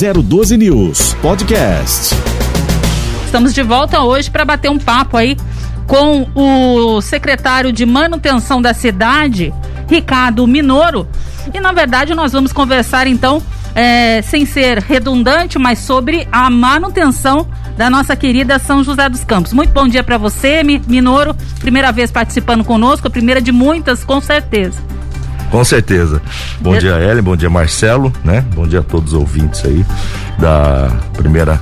012 News Podcast. Estamos de volta hoje para bater um papo aí com o secretário de manutenção da cidade, Ricardo Minoro. E na verdade nós vamos conversar então, é, sem ser redundante, mas sobre a manutenção da nossa querida São José dos Campos. Muito bom dia para você, Minoro. Primeira vez participando conosco, a primeira de muitas, com certeza. Com certeza. Bom dia, Ellen, bom dia, Marcelo, né? Bom dia a todos os ouvintes aí da primeira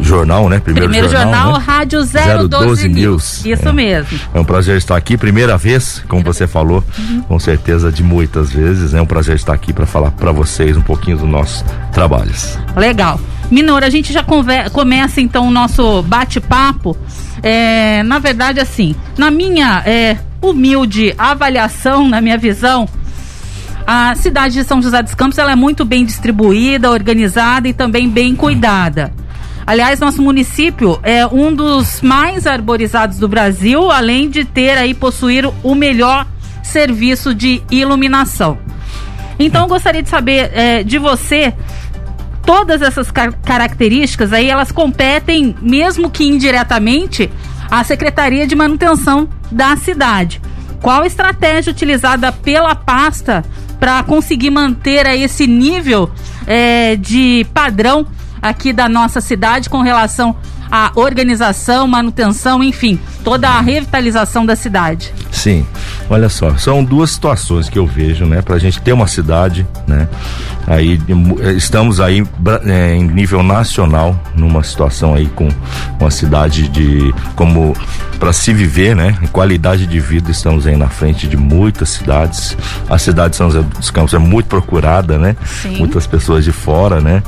jornal, né? Primeiro, Primeiro jornal, jornal né? Rádio 012, 012 News. Isso é. mesmo. É um prazer estar aqui, primeira vez, como você falou, uhum. com certeza de muitas vezes. É um prazer estar aqui para falar para vocês um pouquinho dos nossos trabalhos. Legal. Minor, a gente já conver, começa então o nosso bate-papo. É, na verdade, assim, na minha é, humilde avaliação, na minha visão, a cidade de São José dos Campos ela é muito bem distribuída, organizada e também bem cuidada. Aliás, nosso município é um dos mais arborizados do Brasil, além de ter aí possuir o melhor serviço de iluminação. Então, gostaria de saber é, de você todas essas car características aí elas competem mesmo que indiretamente à Secretaria de Manutenção da cidade. Qual a estratégia utilizada pela pasta para conseguir manter aí esse nível é, de padrão aqui da nossa cidade com relação à organização, manutenção, enfim, toda a revitalização da cidade? Sim, olha só, são duas situações que eu vejo, né, para a gente ter uma cidade, né, aí estamos aí é, em nível nacional numa situação aí com uma cidade de como para se viver, né, qualidade de vida estamos aí na frente de muitas cidades. A cidade de São José dos Campos é muito procurada, né, Sim. muitas pessoas de fora, né,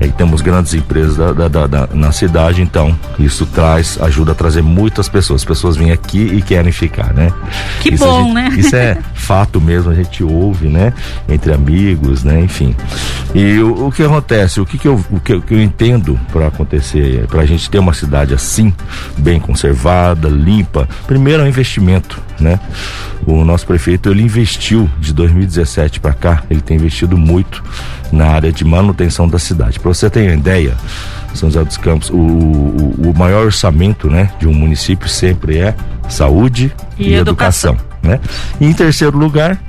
aí temos grandes empresas da, da, da, da, na cidade, então isso traz ajuda a trazer muitas pessoas. As pessoas vêm aqui e querem ficar, né? Que isso bom, gente, né? Isso é fato mesmo, a gente ouve, né? Entre amigos, né? Enfim. E o, o que acontece, o que, que, eu, o que, o que eu entendo para acontecer, para a gente ter uma cidade assim, bem conservada, limpa, primeiro é um investimento, né? O nosso prefeito ele investiu de 2017 para cá, ele tem investido muito na área de manutenção da cidade. Para você ter uma ideia, São José dos Campos, o, o, o maior orçamento, né, de um município sempre é saúde e, e educação. educação, né? E em terceiro lugar,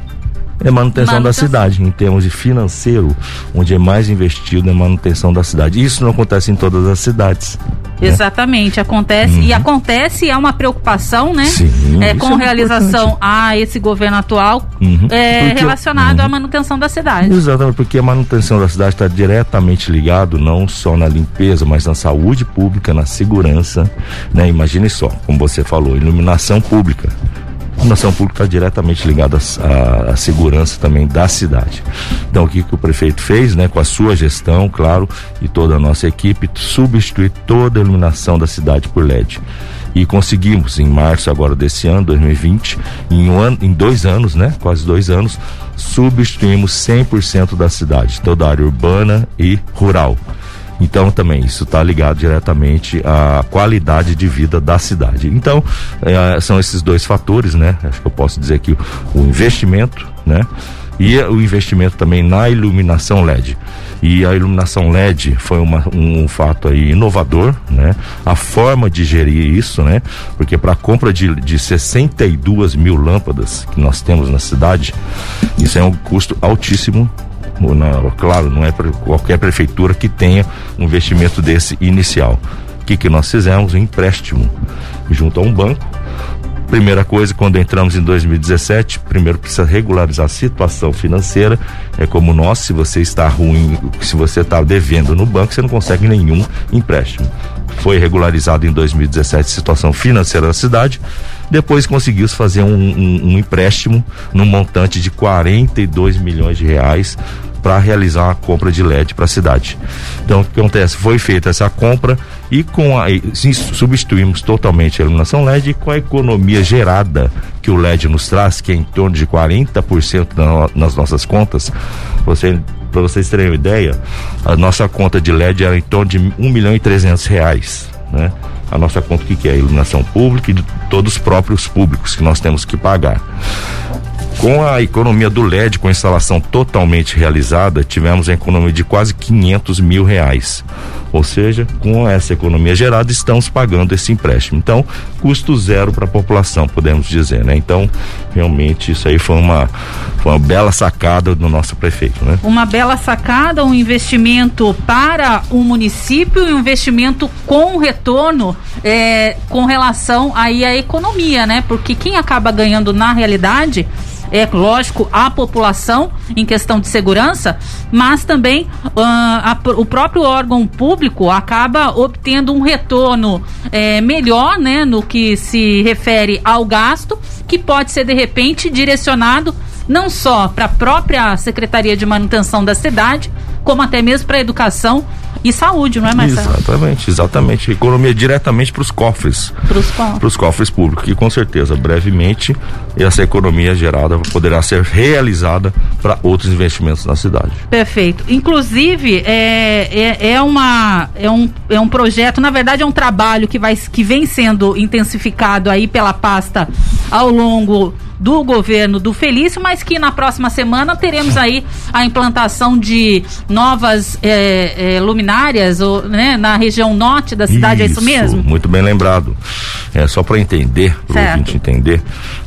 é manutenção, manutenção, da cidade, em termos de financeiro, onde é mais investido é manutenção da cidade. Isso não acontece em todas as cidades. Né? Exatamente, acontece. Uhum. E acontece, é uma preocupação, né? Sim, é, com é relação a esse governo atual uhum. é, porque, relacionado uhum. à manutenção da cidade. Exatamente, porque a manutenção da cidade está diretamente ligado não só na limpeza, mas na saúde pública, na segurança. Né? Imagine só, como você falou, iluminação pública. Iluminação pública está diretamente ligada à, à, segurança também da cidade. Então, o que, que o prefeito fez, né, com a sua gestão, claro, e toda a nossa equipe, substituir toda a iluminação da cidade por LED e conseguimos em março agora desse ano 2020 em um ano em dois anos né quase dois anos substituímos 100% da cidade toda a área urbana e rural então também isso está ligado diretamente à qualidade de vida da cidade. Então é, são esses dois fatores, né? Acho que eu posso dizer aqui o investimento, né? E o investimento também na iluminação LED. E a iluminação LED foi uma, um, um fato aí inovador, né? A forma de gerir isso, né? Porque para a compra de, de 62 mil lâmpadas que nós temos na cidade, isso é um custo altíssimo claro, não é qualquer prefeitura que tenha um investimento desse inicial. O que, que nós fizemos? Um empréstimo junto a um banco. Primeira coisa, quando entramos em 2017, primeiro precisa regularizar a situação financeira. É como nós, se você está ruim, se você está devendo no banco, você não consegue nenhum empréstimo. Foi regularizado em 2017 a situação financeira da cidade. Depois conseguimos fazer um, um, um empréstimo no montante de 42 milhões de reais para realizar uma compra de LED para a cidade. Então, o que acontece? Foi feita essa compra e com a, substituímos totalmente a iluminação LED e com a economia gerada que o LED nos traz, que é em torno de 40% na, nas nossas contas. Você para vocês terem uma ideia, a nossa conta de LED era em torno de um milhão e trezentos reais, né? A nossa conta que, que é a iluminação pública e de todos os próprios públicos que nós temos que pagar. Com a economia do LED, com a instalação totalmente realizada, tivemos a economia de quase 500 mil reais. Ou seja, com essa economia gerada, estamos pagando esse empréstimo. Então, custo zero para a população, podemos dizer, né? Então, realmente, isso aí foi uma, foi uma bela sacada do nosso prefeito, né? Uma bela sacada, um investimento para o município e um investimento com retorno é, com relação aí à economia, né? Porque quem acaba ganhando na realidade é lógico, a população em questão de segurança, mas também uh, a, o próprio órgão público acaba obtendo um retorno é, melhor, né, no que se refere ao gasto, que pode ser de repente direcionado não só para a própria Secretaria de Manutenção da cidade, como até mesmo para a educação e saúde, não é, Marcelo? Exatamente, exatamente. Economia diretamente para os cofres. Para os cofres. cofres públicos. E com certeza, brevemente, essa economia gerada poderá ser realizada para outros investimentos na cidade. Perfeito. Inclusive, é, é, é, uma, é, um, é um projeto, na verdade, é um trabalho que, vai, que vem sendo intensificado aí pela pasta ao longo do governo do Felício, mas que na próxima semana teremos aí a implantação de novas é, é, luminárias ou, né, na região norte da cidade, isso, é isso mesmo? Muito bem lembrado. É só para entender, para o entender,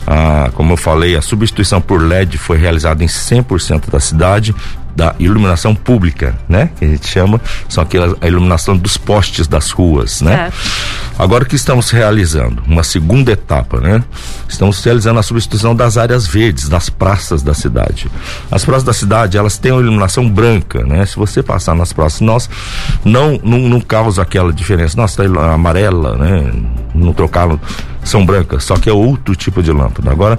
ah, como eu falei, a substituição por LED foi realizada em 100% da cidade da iluminação pública, né? Que a gente chama, são aquela a iluminação dos postes das ruas, né? É. Agora o que estamos realizando? Uma segunda etapa, né? Estamos realizando a substituição das áreas verdes, das praças da cidade. As praças da cidade, elas têm uma iluminação branca, né? Se você passar nas praças, nós não, não, não causa aquela diferença. Nossa, tá amarela, né? Não trocaram, são brancas, só que é outro tipo de lâmpada. Agora,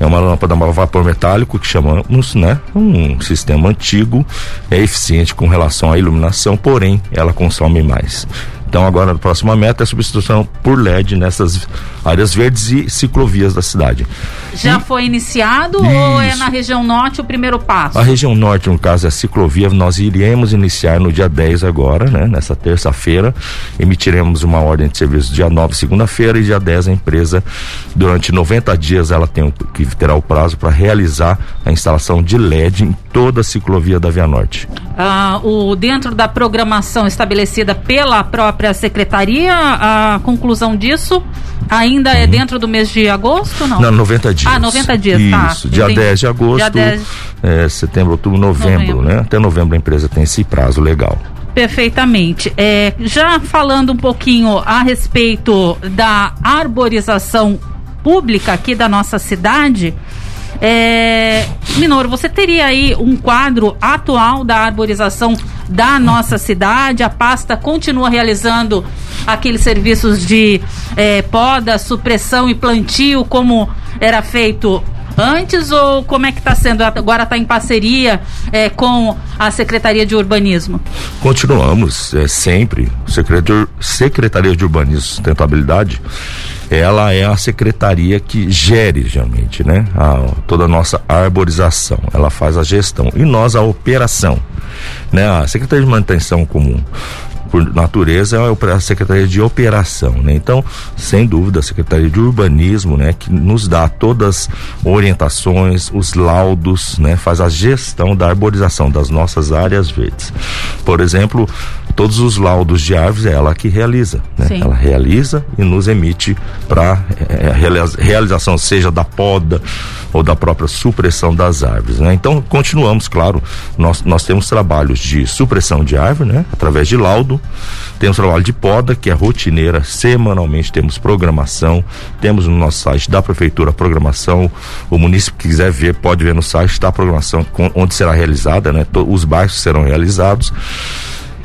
é uma lâmpada a vapor metálico que chamamos, né? Um sistema antigo, é eficiente com relação à iluminação, porém ela consome mais. Então agora a próxima meta é a substituição por LED nessas áreas verdes e ciclovias da cidade. Já e... foi iniciado Isso. ou é na região norte o primeiro passo? A região norte, no caso, é a ciclovia. Nós iremos iniciar no dia 10 agora, né? Nessa terça-feira. Emitiremos uma ordem de serviço dia 9, segunda-feira, e dia 10 a empresa, durante 90 dias, ela tem que terá o prazo para realizar a instalação de LED em toda a ciclovia da Via Norte. Ah, o, dentro da programação estabelecida pela própria secretaria, a conclusão disso ainda é dentro do mês de agosto não? Não, 90 dias. Ah, 90 dias, Isso, tá. Isso, dia Entendi. 10 de agosto, dia 10... É, setembro, outubro, novembro, novembro, né? Até novembro a empresa tem esse prazo legal. Perfeitamente. É, já falando um pouquinho a respeito da arborização pública aqui da nossa cidade, é, Minoro, você teria aí um quadro atual da arborização da nossa cidade? A pasta continua realizando aqueles serviços de é, poda, supressão e plantio como era feito antes ou como é que está sendo? Agora está em parceria é, com a Secretaria de Urbanismo? Continuamos, é, sempre. Secretaria de Urbanismo e Sustentabilidade ela é a secretaria que gere geralmente, né? A, toda a nossa arborização, ela faz a gestão e nós a operação, né? A Secretaria de Manutenção Comum por natureza é a Secretaria de Operação, né? Então, sem dúvida, a Secretaria de Urbanismo, né, que nos dá todas orientações, os laudos, né, faz a gestão da arborização das nossas áreas verdes. Por exemplo, todos os laudos de árvores é ela que realiza, né? Ela realiza e nos emite para é, é realização seja da poda ou da própria supressão das árvores, né? Então, continuamos, claro, nós, nós temos trabalhos de supressão de árvore, né? Através de laudo, temos trabalho de poda, que é rotineira, semanalmente temos programação, temos no nosso site da prefeitura a programação, o município que quiser ver, pode ver no site, está a programação com, onde será realizada, né? Os bairros serão realizados.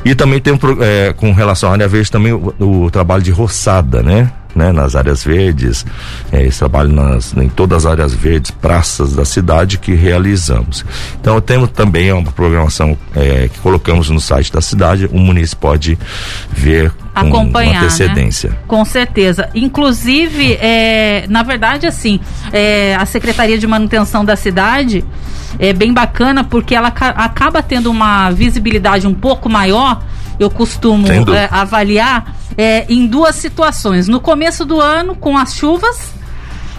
E também tem é, com relação à área verde também o, o trabalho de roçada, né? Né, nas áreas verdes, é, esse trabalho nas, em todas as áreas verdes, praças da cidade que realizamos. Então temos também uma programação é, que colocamos no site da cidade, o município pode ver com acompanhar, né? antecedência. Né? Com certeza. Inclusive, é, na verdade, assim, é, a Secretaria de Manutenção da cidade é bem bacana porque ela acaba tendo uma visibilidade um pouco maior eu costumo é, avaliar é, em duas situações. No começo do ano, com as chuvas,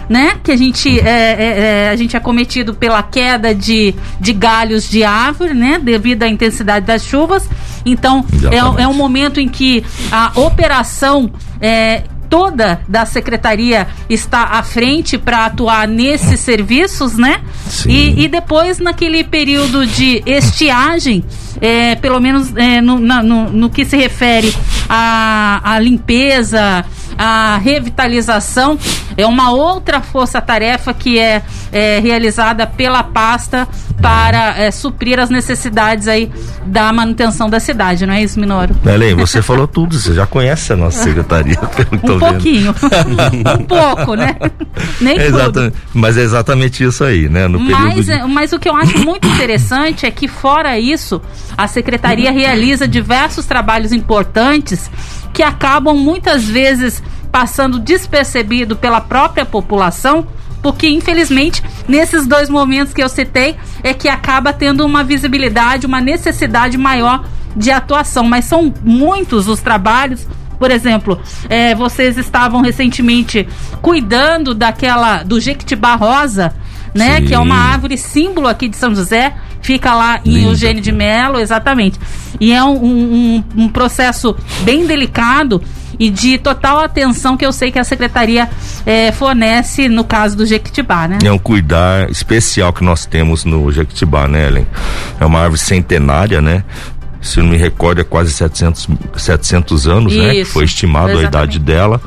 né? Que a gente é, é, é, a gente é cometido pela queda de, de galhos de árvore, né? Devido à intensidade das chuvas. Então é, é um momento em que a operação é, toda da secretaria está à frente para atuar nesses serviços, né? E, e, depois naquele período de estiagem, é, pelo menos é, no, na, no, no, que se refere à, à limpeza, à revitalização, é uma outra força-tarefa que é, é, realizada pela pasta para é, suprir as necessidades aí da manutenção da cidade, não é isso, Minoro? Elen, você falou tudo, você já conhece a nossa secretaria, Um pouquinho, um pouco, né? Nem é tudo. Mas é exatamente isso aí, né? No mas, de... É, mas o que eu acho muito interessante é que fora isso, a secretaria realiza diversos trabalhos importantes que acabam muitas vezes passando despercebido pela própria população, porque infelizmente nesses dois momentos que eu citei é que acaba tendo uma visibilidade, uma necessidade maior de atuação. Mas são muitos os trabalhos. Por exemplo, é, vocês estavam recentemente cuidando daquela do Jequitibá Rosa, né? Sim. Que é uma árvore símbolo aqui de São José. Fica lá em Linda. Eugênio de Melo, exatamente. E é um, um, um processo bem delicado e de total atenção que eu sei que a secretaria eh, fornece no caso do Jequitibá, né? É um cuidar especial que nós temos no Jequitibá, né, Ellen? É uma árvore centenária, né? Se não me recordo, é quase 700, 700 anos, Isso, né? Foi estimado exatamente. a idade dela.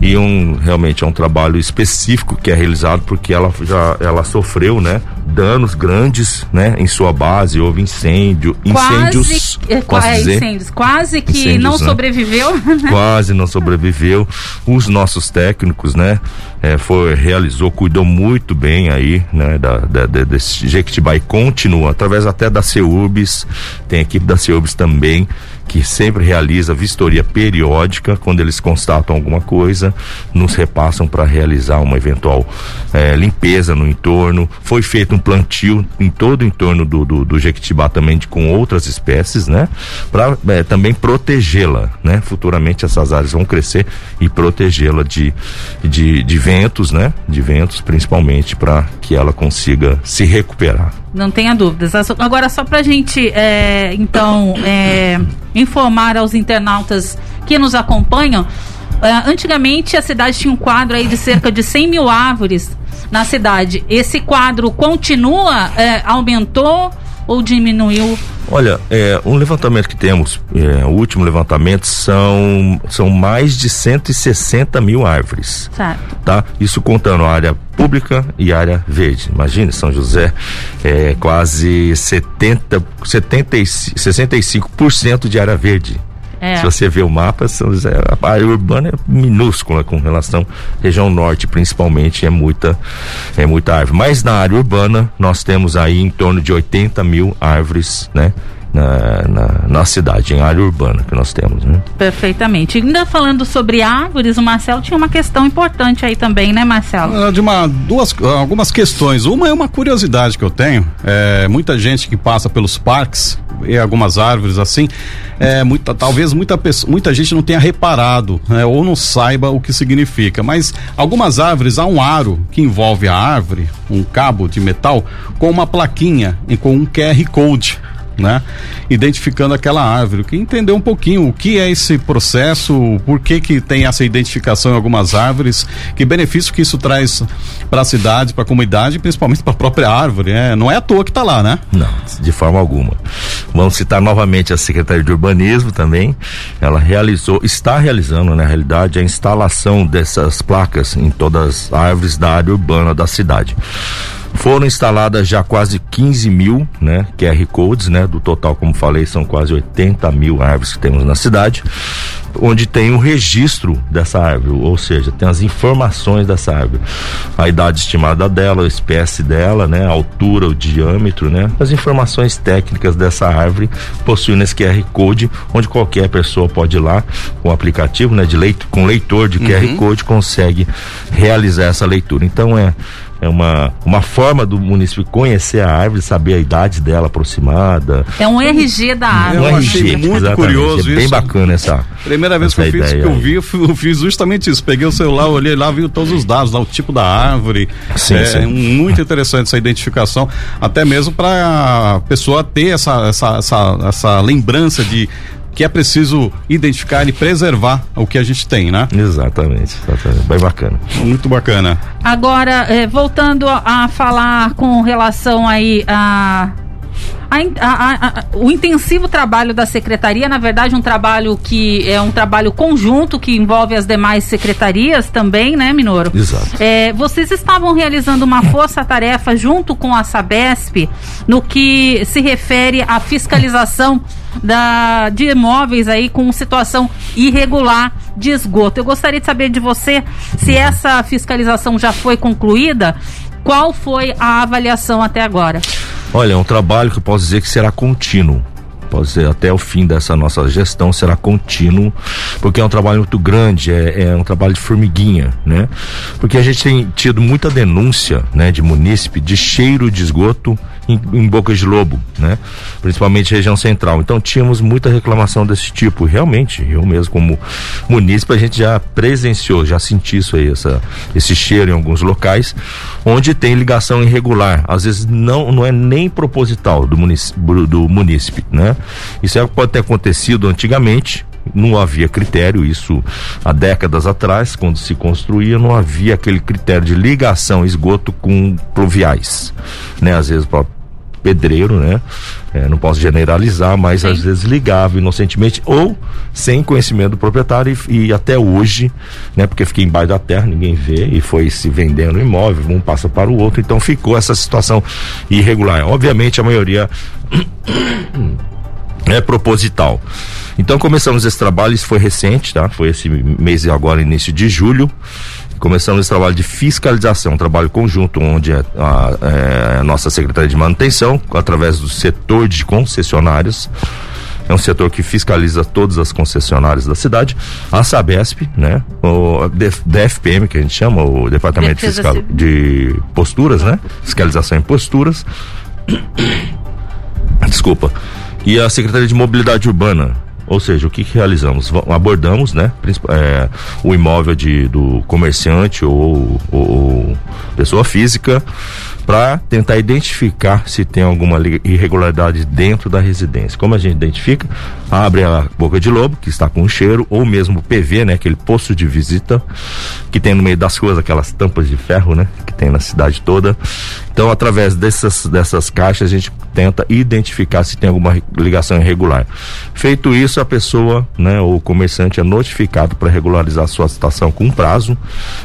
E um, realmente é um trabalho específico que é realizado porque ela já ela sofreu, né? Danos grandes, né? Em sua base, houve incêndio, incêndios. Quase, posso é, dizer? incêndios, quase que incêndios, não né? sobreviveu. Né? Quase não sobreviveu. Os nossos técnicos, né? É, foi, realizou, cuidou muito bem aí, né? Da, da, da, desse Jequitibá e continua, através até da CEURBS, tem equipe da CEURBS também, que sempre realiza vistoria periódica quando eles constatam alguma coisa, nos repassam para realizar uma eventual é, limpeza no entorno. Foi feito um plantio em todo o entorno do, do, do Jequitibá também de, com outras espécies, né? Para é, também protegê-la, né? Futuramente essas áreas vão crescer e protegê-la de, de, de ventos, né? De ventos, principalmente para que ela consiga se recuperar. Não tenha dúvidas. Agora, só para a gente, é, então, é, informar aos internautas que nos acompanham, é, antigamente a cidade tinha um quadro aí de cerca de 100 mil árvores na cidade. Esse quadro continua, é, aumentou ou diminuiu? Olha, é, um levantamento que temos, é, o último levantamento são, são mais de 160 mil árvores. Certo. Tá? Isso contando a área pública e área verde. Imagine, São José é quase 70, 70 65% de área verde. É. Se você vê o mapa, São José, a área urbana é minúscula com relação região norte, principalmente, é muita, é muita árvore. Mas na área urbana, nós temos aí em torno de 80 mil árvores, né? Na, na, na, cidade, em área urbana que nós temos. Né? Perfeitamente. Ainda falando sobre árvores, o Marcelo tinha uma questão importante aí também, né, Marcelo? Ah, de uma, duas, algumas questões. Uma é uma curiosidade que eu tenho. É, muita gente que passa pelos parques e algumas árvores assim, é, muita, talvez muita, muita gente não tenha reparado né, ou não saiba o que significa. Mas algumas árvores há um aro que envolve a árvore, um cabo de metal, com uma plaquinha e com um QR Code né? Identificando aquela árvore. Que entender um pouquinho o que é esse processo, por que que tem essa identificação em algumas árvores, que benefício que isso traz para a cidade, para a comunidade, principalmente para a própria árvore, né? Não é à toa que está lá, né? Não, de forma alguma. Vamos citar novamente a Secretaria de Urbanismo também. Ela realizou, está realizando, na realidade, a instalação dessas placas em todas as árvores da área urbana da cidade. Foram instaladas já quase 15 mil, né, QR codes, né, do total, como falei, são quase 80 mil árvores que temos na cidade, onde tem o registro dessa árvore, ou seja, tem as informações dessa árvore, a idade estimada dela, a espécie dela, né, a altura, o diâmetro, né, as informações técnicas dessa árvore possuem esse QR code, onde qualquer pessoa pode ir lá com o aplicativo, né, de leito, com leitor de QR uhum. code consegue realizar essa leitura. Então é É uma, uma forma do município conhecer a árvore, saber a idade dela aproximada. É um RG da árvore. Eu um achei RG, muito exatamente. curioso é bem isso. bacana essa. Primeira vez que essa eu fiz, que eu vi, eu fi- eu fiz justamente isso. Peguei o celular, olhei lá, vi todos os dados, lá, o tipo da árvore. Sim, é sim. muito interessante essa identificação, até mesmo para a pessoa ter essa, essa, essa, essa lembrança de que é preciso identificar e preservar o que a gente tem, né? Exatamente, exatamente. Bem bacana. Muito bacana. Agora, eh, voltando a, a falar com relação aí a. a in- a- a- a- o intensivo trabalho da secretaria, na verdade, um trabalho que é um trabalho conjunto que envolve as demais secretarias também, né, Minoro? Exato. É, vocês estavam realizando uma força-tarefa junto com a Sabesp no que se refere à fiscalização da, de imóveis aí com situação irregular de esgoto. Eu gostaria de saber de você se essa fiscalização já foi concluída. Qual foi a avaliação até agora? Olha, é um trabalho que eu posso dizer que será contínuo. Pode ser até o fim dessa nossa gestão será contínuo, porque é um trabalho muito grande, é, é um trabalho de formiguinha, né? Porque a gente tem tido muita denúncia, né, de munícipe de cheiro de esgoto em, em Boca de Lobo, né? Principalmente região central. Então tínhamos muita reclamação desse tipo. Realmente, eu mesmo como munícipe a gente já presenciou, já senti isso aí, essa, esse cheiro em alguns locais, onde tem ligação irregular. Às vezes não, não é nem proposital do munícipe, do munícipe, né? Isso é pode ter acontecido antigamente, não havia critério, isso há décadas atrás, quando se construía, não havia aquele critério de ligação esgoto com pluviais, né? Às vezes para pedreiro, né? É, não posso generalizar, mas às vezes ligava inocentemente ou sem conhecimento do proprietário e, e até hoje, né? Porque fiquei embaixo da terra, ninguém vê e foi se vendendo imóvel, um passa para o outro, então ficou essa situação irregular. Obviamente a maioria é proposital. Então começamos esse trabalho, isso foi recente, tá? Foi esse mês agora, início de julho. Começamos esse trabalho de fiscalização, um trabalho conjunto onde a, a, é, a nossa Secretaria de Manutenção, através do setor de concessionários, é um setor que fiscaliza todas as concessionárias da cidade, a Sabesp, né? O DF DFPM, que a gente chama, o Departamento Defesa Fiscal Civil. de Posturas, né? Fiscalização em posturas. Desculpa. E a Secretaria de Mobilidade Urbana. Ou seja, o que, que realizamos? Abordamos, né? é, o imóvel de, do comerciante ou, ou- ou pessoa física para tentar identificar se tem alguma irregularidade dentro da residência. Como a gente identifica? Abre a boca de lobo, que está com cheiro, ou mesmo o PV, né? Aquele posto de visita que tem no meio das ruas, aquelas tampas de ferro, né? Que tem na cidade toda. Então, através dessas, dessas caixas, a gente tenta identificar se tem alguma ligação irregular. Feito isso, a pessoa, né, ou o comerciante é notificado para regularizar sua situação com prazo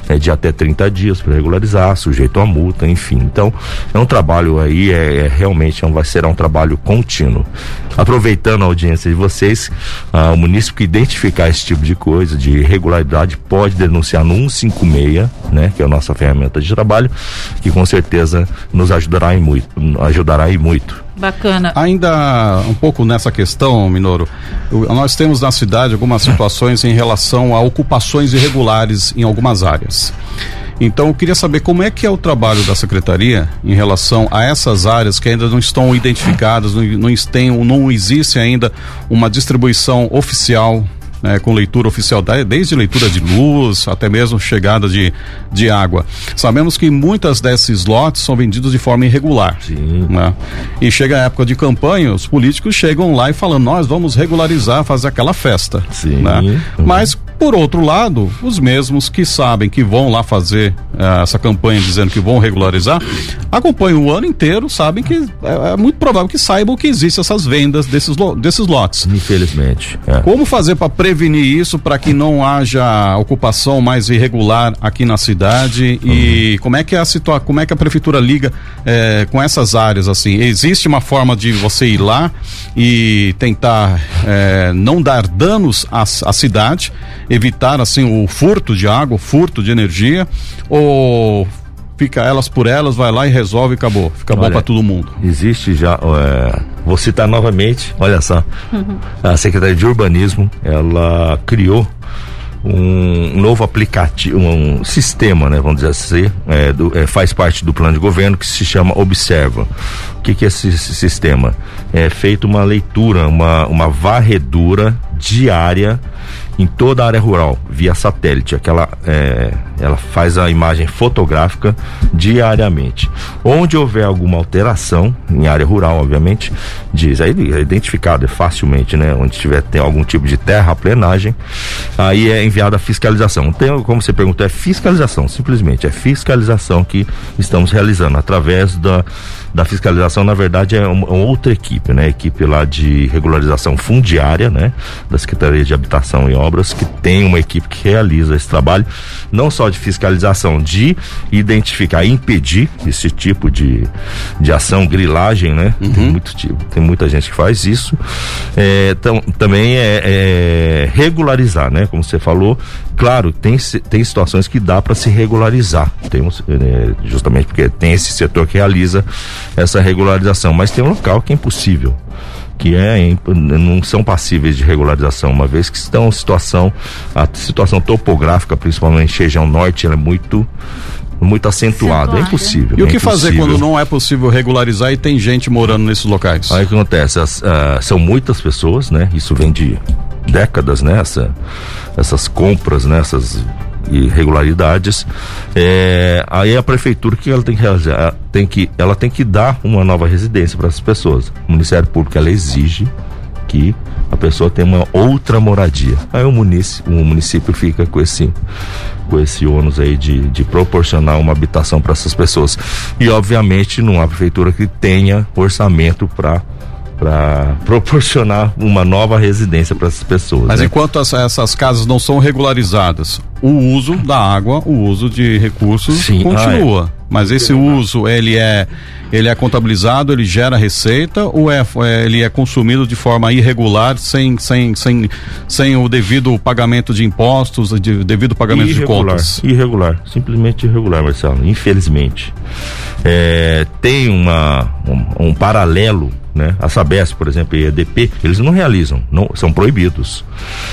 né, de até 30 dias para regularizar, sujeito a multa, enfim. Então, é um trabalho aí, é, é realmente é um, vai ser um trabalho contínuo. Aproveitando a audiência de vocês, ah, o município que identificar esse tipo de coisa, de irregularidade, pode denunciar no 156, né, que é a nossa ferramenta de trabalho, que com certeza nos ajudará em muito, ajudará em muito. Bacana. Ainda um pouco nessa questão, Minoro, nós temos na cidade algumas situações em relação a ocupações irregulares em algumas áreas. Então, eu queria saber como é que é o trabalho da secretaria em relação a essas áreas que ainda não estão identificadas, não, não, tem, não existe ainda uma distribuição oficial né, com leitura oficial, desde leitura de luz até mesmo chegada de, de água. Sabemos que muitas desses lotes são vendidos de forma irregular. Sim. né? E chega a época de campanha, os políticos chegam lá e falam: nós vamos regularizar, fazer aquela festa. Sim. né? Mas, por outro lado, os mesmos que sabem que vão lá fazer eh, essa campanha dizendo que vão regularizar, acompanham o ano inteiro, sabem que é, é muito provável que saibam que existem essas vendas desses, lo- desses lotes. Infelizmente. é. Como fazer para prevenir isso, para que não haja ocupação mais irregular aqui na cidade e como é que a situa como é que a prefeitura liga eh, com essas áreas assim? Existe uma forma de você ir lá e tentar eh, não dar danos à, à cidade, evitar assim o furto de água, o furto de energia ou fica elas por elas, vai lá e resolve e acabou, fica bom Olha, para todo mundo. Existe já, é, vou citar novamente, olha só, a Secretaria de Urbanismo, ela criou um novo aplicativo, um sistema, né, vamos dizer assim, é, do, é, faz parte do plano de governo que se chama Observa. O que, que é esse, esse sistema? É feita uma leitura, uma, uma varredura diária em toda a área rural, via satélite. Aquela, é, ela faz a imagem fotográfica diariamente. Onde houver alguma alteração, em área rural, obviamente, diz, aí é identificado é facilmente, né? Onde tiver tem algum tipo de terraplenagem, aí é enviada a fiscalização. Tem, como você perguntou, é fiscalização, simplesmente, é fiscalização que estamos realizando através da, da fiscalização, na verdade, é uma, outra equipe, né? Equipe lá de regularização fundiária, né? Da Secretaria de Habitação e Obras, que tem uma equipe que realiza esse trabalho, não só de fiscalização, de identificar, impedir esse tipo de, de ação, grilagem, né? Uhum. Tem, muito, tem muita gente que faz isso. É, tam, também é, é, regularizar, né? Como você falou, claro, tem, tem situações que dá para se regularizar. Temos, é, justamente porque tem esse setor que realiza essa regularização, mas tem um local que é impossível que é, não são passíveis de regularização, uma vez que estão em situação, a situação topográfica, principalmente região norte, ela é muito muito acentuada, é impossível. E é o que impossível. fazer quando não é possível regularizar e tem gente morando nesses locais? Aí o que acontece? As, uh, são muitas pessoas, né? Isso vem de décadas, né? Essa, essas compras, né? Essas irregularidades. É, aí a prefeitura que ela tem que realizar, tem que, ela tem que dar uma nova residência para essas pessoas. O Ministério Público ela exige que a pessoa tenha uma outra moradia. Aí o município, o município fica com esse com esse ônus aí de, de proporcionar uma habitação para essas pessoas. E obviamente não há prefeitura que tenha orçamento para para proporcionar uma nova residência para essas pessoas. Mas né? enquanto as, essas casas não são regularizadas, o uso da água, o uso de recursos Sim, continua. Ah, é. Mas esse uso ele é ele é contabilizado, ele gera receita ou é, é, ele é consumido de forma irregular, sem, sem, sem, sem o devido pagamento de impostos, de, devido pagamento irregular, de contas? Irregular, simplesmente irregular, Marcelo, infelizmente. É, tem uma, um, um paralelo né? A Sabesp, por exemplo, e a EDP, eles não realizam, não, são proibidos,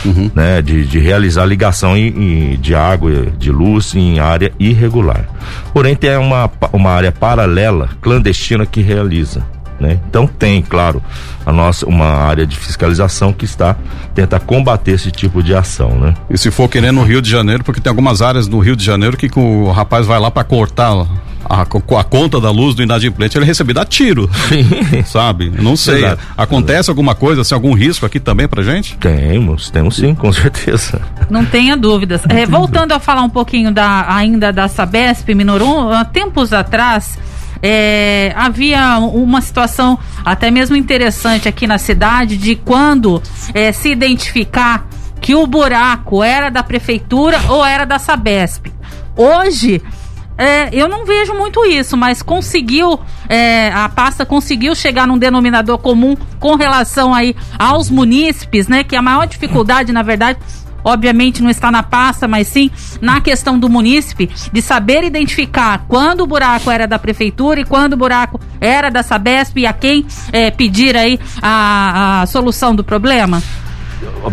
uhum. né? De, de realizar ligação em, em, de água, de luz em área irregular. Porém, tem uma, uma área paralela, clandestina, que realiza. Né? Então tem, claro, a nossa uma área de fiscalização que está tenta combater esse tipo de ação, né? E se for querer no Rio de Janeiro, porque tem algumas áreas no Rio de Janeiro que o rapaz vai lá para cortar a, a, conta da luz do inadimplente, ele é recebido a tiro, sabe? não sei. Exato. Acontece alguma coisa, assim, algum risco aqui também pra gente? Temos, temos sim, com certeza. Não tenha dúvidas. É, voltando a falar um pouquinho da ainda da Sabesp, Minorum, tempos atrás é, havia uma situação até mesmo interessante aqui na cidade de quando é, se identificar que o buraco era da prefeitura ou era da Sabesp. Hoje é, eu não vejo muito isso, mas conseguiu, é, a pasta conseguiu chegar num denominador comum com relação aí aos munícipes, né? Que a maior dificuldade, na verdade, obviamente não está na pasta, mas sim na questão do munícipe, de saber identificar quando o buraco era da prefeitura e quando o buraco era da Sabesp e a quem é, pedir aí a, a solução do problema?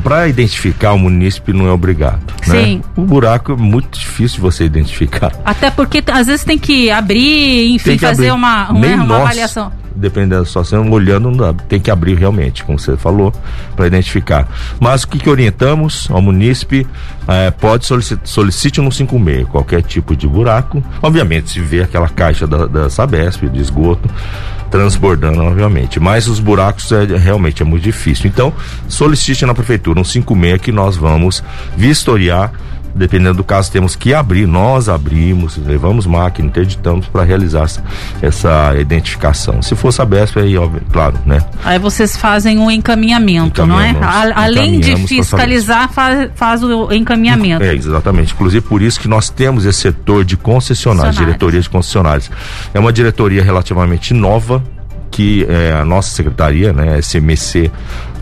Para identificar o munícipe não é obrigado. Né? Sim. Né? O buraco é muito difícil de você identificar. Até porque às vezes tem que abrir, enfim, fazer abrir. uma, uma, uma nós, avaliação dependendo da situação, olhando, não dá, tem que abrir realmente, como você falou, para identificar. Mas o que, que orientamos ao munícipe? É, pode solicitar, solicite no 56 qualquer tipo de buraco. Obviamente, se vê aquela caixa da, da Sabesp, de esgoto, transbordando, obviamente. Mas os buracos é, realmente é muito difícil. Então, solicite na prefeitura um 56 que nós vamos vistoriar dependendo do caso, temos que abrir. Nós abrimos, levamos máquina, interditamos para realizar essa identificação. Se fosse aberto, aí, óbvio, claro, né? Aí vocês fazem o encaminhamento, não é? além de fiscalizar, faz, faz, o encaminhamento. É, exatamente. Inclusive, por isso que nós temos esse setor de concessionários, diretoria de concessionários. É uma diretoria relativamente nova, que é, a nossa secretaria, né, SMC,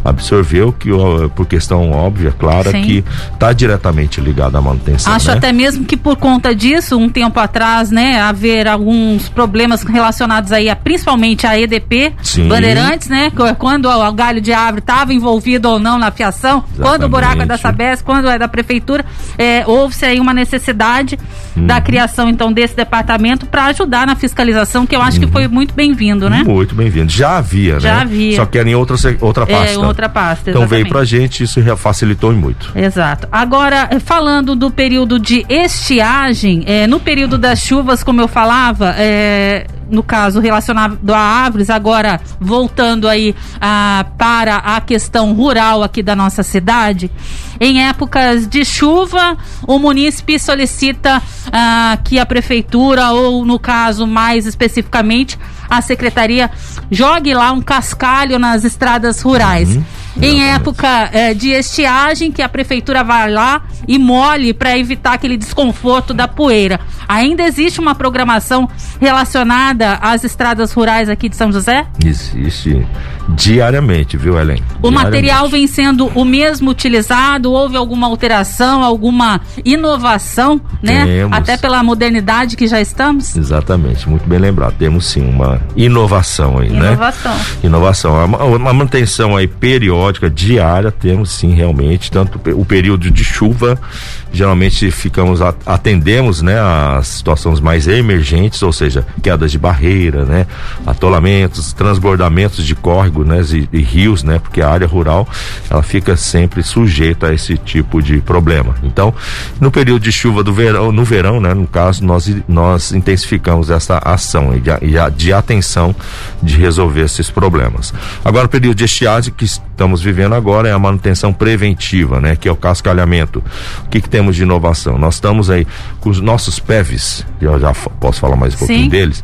absorveu que por questão óbvia, clara, Sim. que está diretamente ligado à manutenção. Acho né? até mesmo que por conta disso, um tempo atrás, né, haver alguns problemas relacionados aí a principalmente a EDP Sim. Bandeirantes, né, quando o galho de árvore estava envolvido ou não na fiação, Exatamente. quando o buraco é da Sabesp, quando é da prefeitura, é, houve-se aí uma necessidade uhum. da criação então desse departamento para ajudar na fiscalização, que eu acho uhum. que foi muito bem-vindo, né? Muito bem-vindo. Já havia, Já né? havia. Só que era em outra, outra é, pasta. É, outra pasta, Então veio pra gente, isso facilitou muito. Exato. Agora, eh, falando do período de estiagem, é, no período das chuvas, como eu falava, é, no caso relacionado a árvores, agora voltando aí ah, para a questão rural aqui da nossa cidade, em épocas de chuva, o munícipe solicita ah, que a prefeitura, ou no caso mais especificamente, a secretaria jogue lá um cascalho nas estradas rurais. Uhum. Em época eh, de estiagem, que a prefeitura vai lá e molhe para evitar aquele desconforto da poeira. Ainda existe uma programação relacionada às estradas rurais aqui de São José? Existe diariamente, viu, Helen? O material vem sendo o mesmo utilizado? Houve alguma alteração, alguma inovação, né? Temos. Até pela modernidade que já estamos? Exatamente, muito bem lembrado. Temos sim uma inovação aí, inovação. né? Inovação. Inovação. Uma manutenção aí periódica, diária, temos sim realmente, tanto o período de chuva, geralmente ficamos, atendemos, né, as situações mais emergentes, ou seja, quedas de barreira, né? Atolamentos, transbordamentos de córrego, né? E, e rios, né? Porque a área rural, ela fica sempre sujeita a esse tipo de problema. Então, no período de chuva do verão, no verão, né? No caso, nós, nós intensificamos essa ação de, de atenção de resolver esses problemas. Agora, o período de estiagem que estamos vivendo agora é a manutenção preventiva, né? Que é o cascalhamento. O que, que temos de inovação? Nós estamos aí com os nossos PEVs, eu já posso falar mais um pouquinho Sim. deles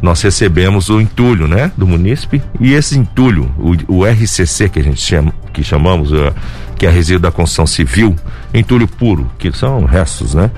nós recebemos o entulho, né, do munícipe, e esse entulho, o, o RCC que a gente chama, que chamamos, uh, que é resíduo da construção civil, entulho puro, que são restos, né?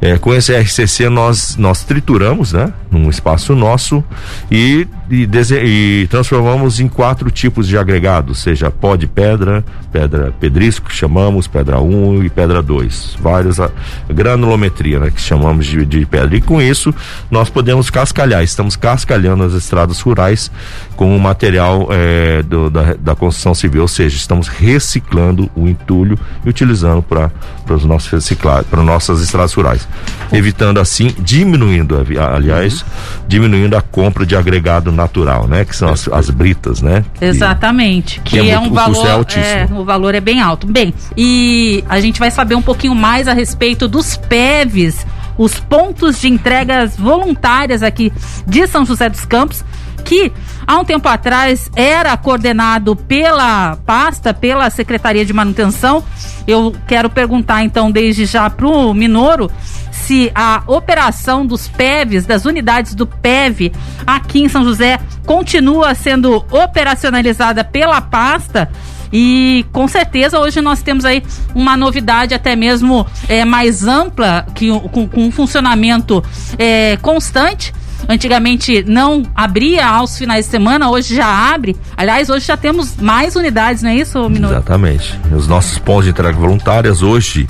É, com esse RCC nós, nós trituramos, né? Num espaço nosso e, e, e, transformamos em quatro tipos de agregados, seja pó de pedra, pedra pedrisco, que chamamos, pedra 1 um, e pedra 2. Várias, a, granulometria, né? Que chamamos de, de pedra. E com isso nós podemos cascalhar, estamos cascalhando as estradas rurais com o material é, do, da, da construção civil, ou seja, estamos reciclando o entulho e utilizando para os nossos reciclar, para nossas estradas rurais evitando assim, diminuindo, aliás, diminuindo a compra de agregado natural, né? Que são as, as britas, né? Exatamente. Que, que é, é um valor, é, é o valor é bem alto. Bem, e a gente vai saber um pouquinho mais a respeito dos PEVs, os pontos de entregas voluntárias aqui de São José dos Campos, que há um tempo atrás era coordenado pela pasta, pela Secretaria de Manutenção. Eu quero perguntar então desde já para o Minoro se a operação dos PEVs, das unidades do PEV aqui em São José, continua sendo operacionalizada pela pasta. E com certeza hoje nós temos aí uma novidade até mesmo é, mais ampla, que, com, com um funcionamento é, constante Antigamente não abria aos finais de semana, hoje já abre. Aliás, hoje já temos mais unidades, não é isso, Minuto? Exatamente. Os nossos pontos de entrega voluntárias, hoje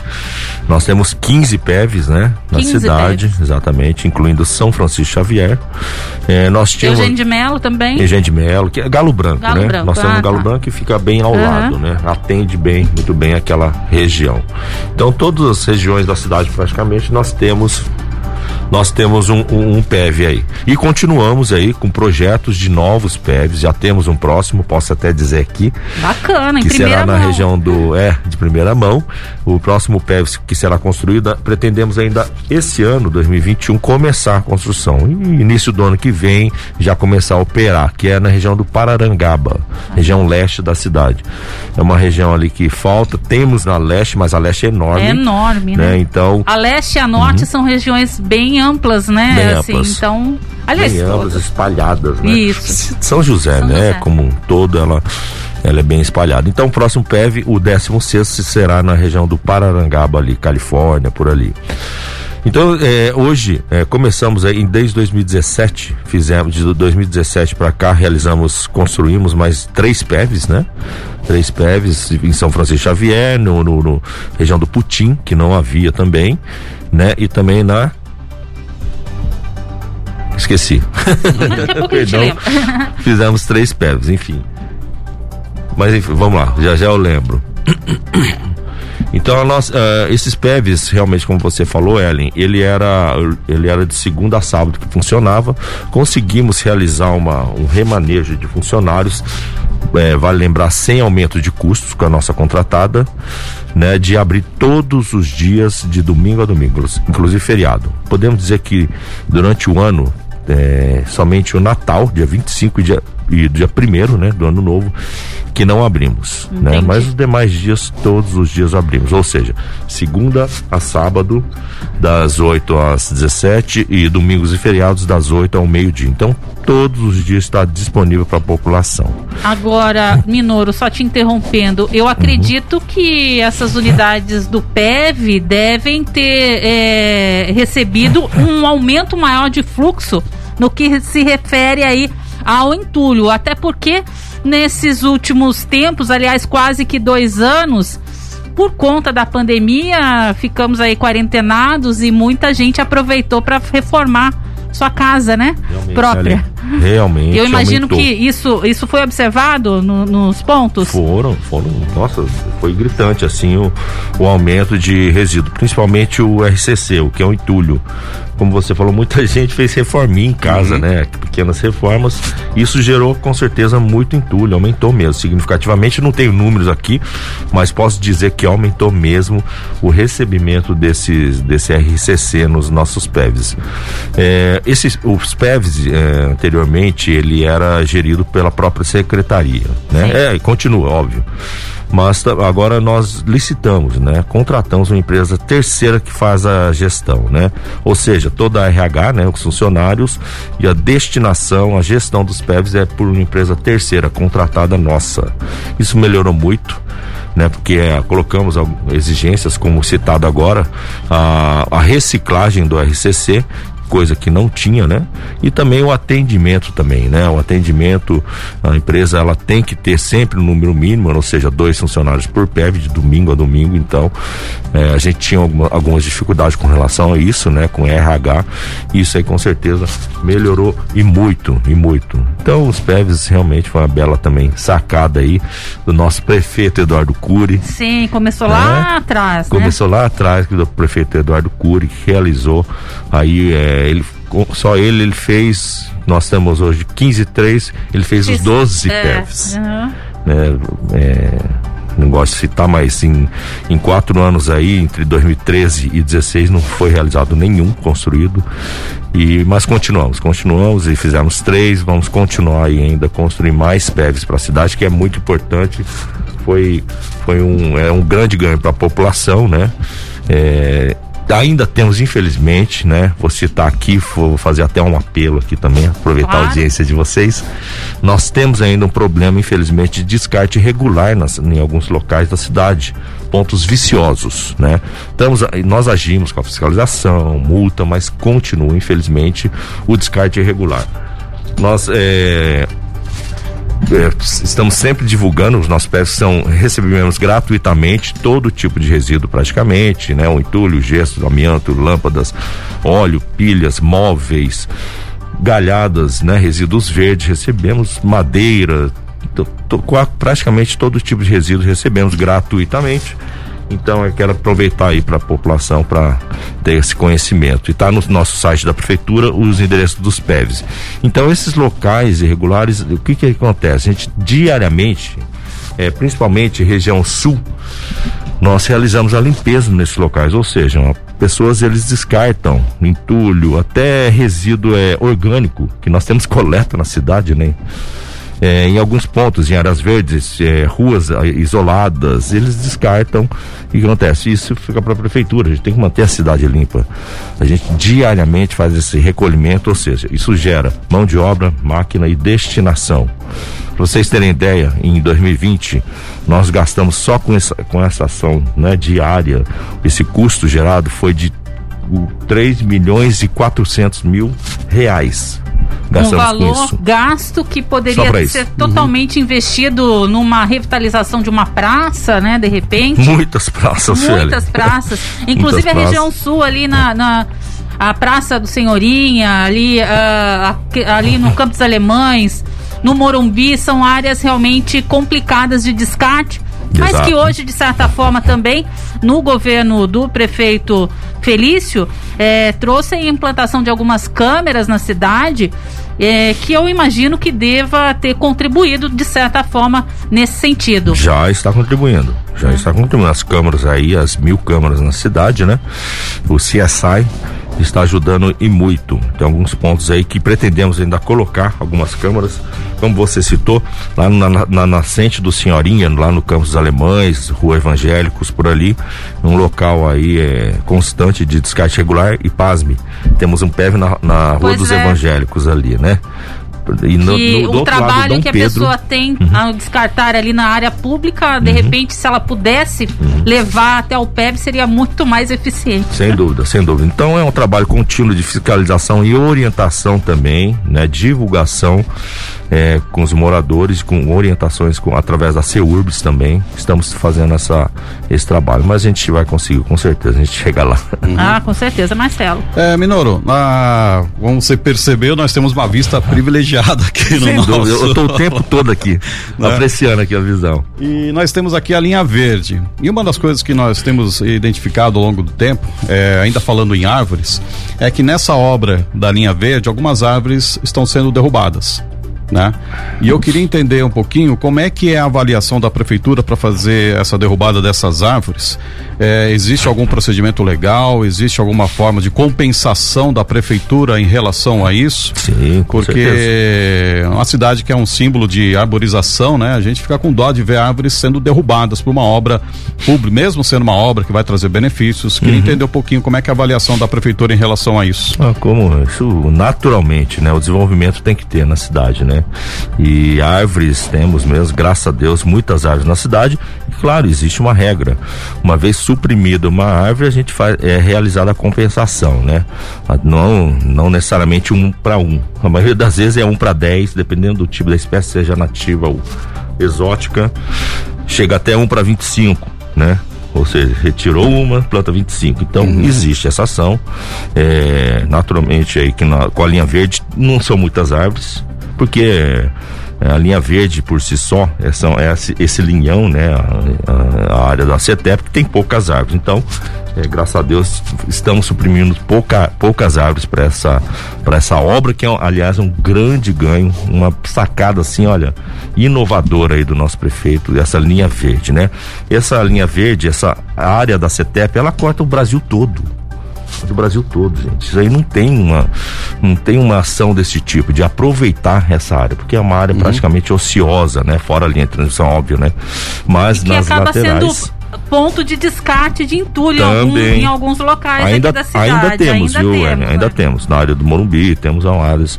nós temos 15 PEVs, né? Na cidade, PEVs. exatamente, incluindo São Francisco Xavier. É, nós tínhamos. Eugênio de Melo também. Eugênio de Melo, que é Galo Branco, Galo né? Branco. Nós temos ah, Galo tá. Branco que fica bem ao uhum. lado, né? Atende bem, muito bem aquela região. Então, todas as regiões da cidade, praticamente, nós temos nós temos um, um, um, PEV aí. E continuamos aí com projetos de novos PEVs, já temos um próximo, posso até dizer aqui. Bacana, em que será na região do. É, de primeira mão. O próximo PEV que será construído, pretendemos ainda esse ano, 2021, começar a construção. E início do ano que vem já começar a operar, que é na região do Pararangaba, região leste da cidade. É uma região ali que falta, temos na leste, mas a leste é enorme. É enorme, né? né? Então. A leste e a norte uhum. são regiões bem amplas, né? Bem assim, amplas. Então, aliás, bem amplas, espalhadas, né? Isso. São José, São né? José. Como um todo, ela ela é bem espalhada. Então, o próximo PEV, o 16 será na região do Pararangaba ali, Califórnia, por ali. Então, é, hoje, é, começamos aí, desde 2017, fizemos, de 2017 para cá, realizamos, construímos mais três PEVs, né? Três PEVs em São Francisco Xavier, no, no, no região do Putim, que não havia também, né? E também na Esqueci. Perdão. Fizemos três PEVs, enfim. Mas enfim, vamos lá, já já eu lembro. Então, nós, uh, esses PEVs, realmente, como você falou, Ellen, ele era, ele era de segunda a sábado que funcionava. Conseguimos realizar uma, um remanejo de funcionários, é, vale lembrar, sem aumento de custos com a nossa contratada, né, de abrir todos os dias de domingo a domingo, inclusive feriado. Podemos dizer que durante o ano, é, somente o Natal, dia 25 e dia, e dia 1 né, do ano novo, que não abrimos, né? Mas os demais dias, todos os dias abrimos. Ou seja, segunda a sábado, das 8 às 17 e domingos e feriados das 8 ao meio-dia. Então, todos os dias está disponível para a população. Agora, Minoro, só te interrompendo, eu acredito uhum. que essas unidades do PEV devem ter é, recebido um aumento maior de fluxo no que se refere aí ao entulho, até porque nesses últimos tempos, aliás, quase que dois anos, por conta da pandemia, ficamos aí quarentenados e muita gente aproveitou para reformar sua casa, né? Realmente, própria. Realmente. Eu imagino aumentou. que isso, isso foi observado no, nos pontos. Foram, foram. Nossa, foi gritante assim o, o aumento de resíduo, principalmente o RCC, o que é o entulho como você falou, muita gente fez reforminha em casa, uhum. né? Pequenas reformas. Isso gerou com certeza muito entulho, aumentou mesmo significativamente. Não tenho números aqui, mas posso dizer que aumentou mesmo o recebimento desses, desse RCC nos nossos PEVs. É, esses, os PEVs, é, anteriormente, ele era gerido pela própria secretaria, né? Sim. É, continua, óbvio mas agora nós licitamos, né? Contratamos uma empresa terceira que faz a gestão, né? Ou seja, toda a RH, né? Os funcionários e a destinação, a gestão dos PEVs é por uma empresa terceira contratada nossa. Isso melhorou muito. Né, porque é, colocamos exigências, como citado agora, a, a reciclagem do RCC coisa que não tinha, né? E também o atendimento também, né? O atendimento, a empresa ela tem que ter sempre um número mínimo, ou seja, dois funcionários por PEV de domingo a domingo, então é, a gente tinha alguma, algumas dificuldades com relação a isso, né? Com RH, isso aí com certeza melhorou e muito, e muito. Então os PEVs realmente foi uma bela também sacada aí do nosso prefeito Eduardo Cury. Sim, começou né? lá atrás, né? Começou né? lá atrás do prefeito Eduardo Cury, que realizou aí é, é, ele, só ele, ele fez. Nós temos hoje 15 3, ele fez os 12 é. Uhum. É, não gosto de citar, mas em, em quatro anos aí, entre 2013 e 16, não foi realizado nenhum construído. E, mas continuamos, continuamos e fizemos três, vamos continuar ainda construir mais PEVs para a cidade, que é muito importante. Foi, foi um, é um grande ganho para a população, né? É, ainda temos, infelizmente, né? Vou citar aqui, vou fazer até um apelo aqui também, aproveitar claro. a audiência de vocês. Nós temos ainda um problema, infelizmente, de descarte irregular nas, em alguns locais da cidade. Pontos viciosos, né? Estamos, nós agimos com a fiscalização, multa, mas continua, infelizmente, o descarte irregular. Nós é, é, estamos sempre divulgando, os nossos pés são, recebemos gratuitamente todo tipo de resíduo praticamente, né? O entulho, gesso, amianto, lâmpadas, óleo, pilhas, móveis, galhadas, né? Resíduos verdes, recebemos madeira, praticamente todo tipo de resíduo recebemos gratuitamente então eu quero aproveitar aí para a população para ter esse conhecimento. E está no nosso site da prefeitura os endereços dos PEVs. Então esses locais irregulares, o que que acontece? A gente diariamente, é, principalmente região sul, nós realizamos a limpeza nesses locais, ou seja, pessoas eles descartam entulho, até resíduo é, orgânico, que nós temos coleta na cidade, né? É, em alguns pontos, em áreas verdes, é, ruas é, isoladas, eles descartam. E o que acontece? Isso fica para a prefeitura, a gente tem que manter a cidade limpa. A gente diariamente faz esse recolhimento, ou seja, isso gera mão de obra, máquina e destinação. Para vocês terem ideia, em 2020 nós gastamos só com essa, com essa ação né, diária, esse custo gerado foi de 3 milhões e 400 mil reais. Um valor gasto que poderia ser totalmente uhum. investido numa revitalização de uma praça, né? De repente. Muitas praças, Muitas praças. Inclusive Muitas a região sul ali na, na a Praça do Senhorinha, ali, uh, ali no Campos Alemães, no Morumbi, são áreas realmente complicadas de descarte. Exato. Mas que hoje, de certa forma, também, no governo do prefeito Felício, é, trouxe a implantação de algumas câmeras na cidade, é, que eu imagino que deva ter contribuído, de certa forma, nesse sentido. Já está contribuindo, já está contribuindo. As câmeras aí, as mil câmeras na cidade, né? O CSI está ajudando e muito. Tem alguns pontos aí que pretendemos ainda colocar algumas câmaras, como você citou, lá na, na, na nascente do Senhorinha, lá no Campos Alemães, Rua Evangélicos, por ali, um local aí é, constante de descarte regular e pasme, temos um PEV na, na Rua pois dos é. Evangélicos ali, né? E no, que no, o trabalho lado, que a Pedro... pessoa tem uhum. ao descartar ali na área pública, de uhum. repente, se ela pudesse uhum. levar até o PEB, seria muito mais eficiente. Sem dúvida, sem dúvida. Então é um trabalho contínuo de fiscalização e orientação também, né? Divulgação é, com os moradores, com orientações com, através da CEURBS também. Estamos fazendo essa, esse trabalho. Mas a gente vai conseguir, com certeza, a gente chega lá. Uhum. Ah, com certeza, Marcelo. É, Minoro, ah, como você percebeu, nós temos uma vista privilegiada aqui no Sem nosso... Dúvida, eu estou o tempo todo aqui, né? apreciando aqui a visão. E nós temos aqui a linha verde. E uma das coisas que nós temos identificado ao longo do tempo, é, ainda falando em árvores, é que nessa obra da linha verde, algumas árvores estão sendo derrubadas né? E eu queria entender um pouquinho como é que é a avaliação da prefeitura para fazer essa derrubada dessas árvores. É, existe algum procedimento legal? Existe alguma forma de compensação da prefeitura em relação a isso? Sim, com porque uma cidade que é um símbolo de arborização, né? A gente fica com dó de ver árvores sendo derrubadas por uma obra pública, mesmo sendo uma obra que vai trazer benefícios. Queria uhum. entender um pouquinho como é que é a avaliação da prefeitura em relação a isso. Ah, como isso naturalmente, né? O desenvolvimento tem que ter na cidade, né? E árvores temos mesmo, graças a Deus, muitas árvores na cidade. E claro, existe uma regra. Uma vez suprimida uma árvore, a gente faz é realizada a compensação, né? Não, não necessariamente um para um. A maioria das vezes é um para dez, dependendo do tipo da espécie, seja nativa ou exótica. Chega até um para 25, né? ou seja, retirou uma, planta 25. Então, uhum. existe essa ação. É, naturalmente, aí que na, com a linha verde não são muitas árvores, porque é, a linha verde por si só, é, são, é esse, esse linhão, né? A, a, área da CETEP tem poucas árvores. Então, é, graças a Deus, estamos suprimindo pouca, poucas árvores para essa, essa obra, que é, aliás, um grande ganho, uma sacada assim, olha, inovadora aí do nosso prefeito, essa linha verde, né? Essa linha verde, essa área da CETEP, ela corta o Brasil todo do Brasil todo, gente. Isso aí não tem uma, não tem uma ação desse tipo, de aproveitar essa área, porque é uma área uhum. praticamente ociosa, né? Fora a linha de transmissão, óbvio, né? Mas nas laterais ponto de descarte de entulho algum, em alguns locais ainda, da cidade. Ainda temos, ainda viu, temos, Ainda é. temos. Na área do Morumbi, temos áreas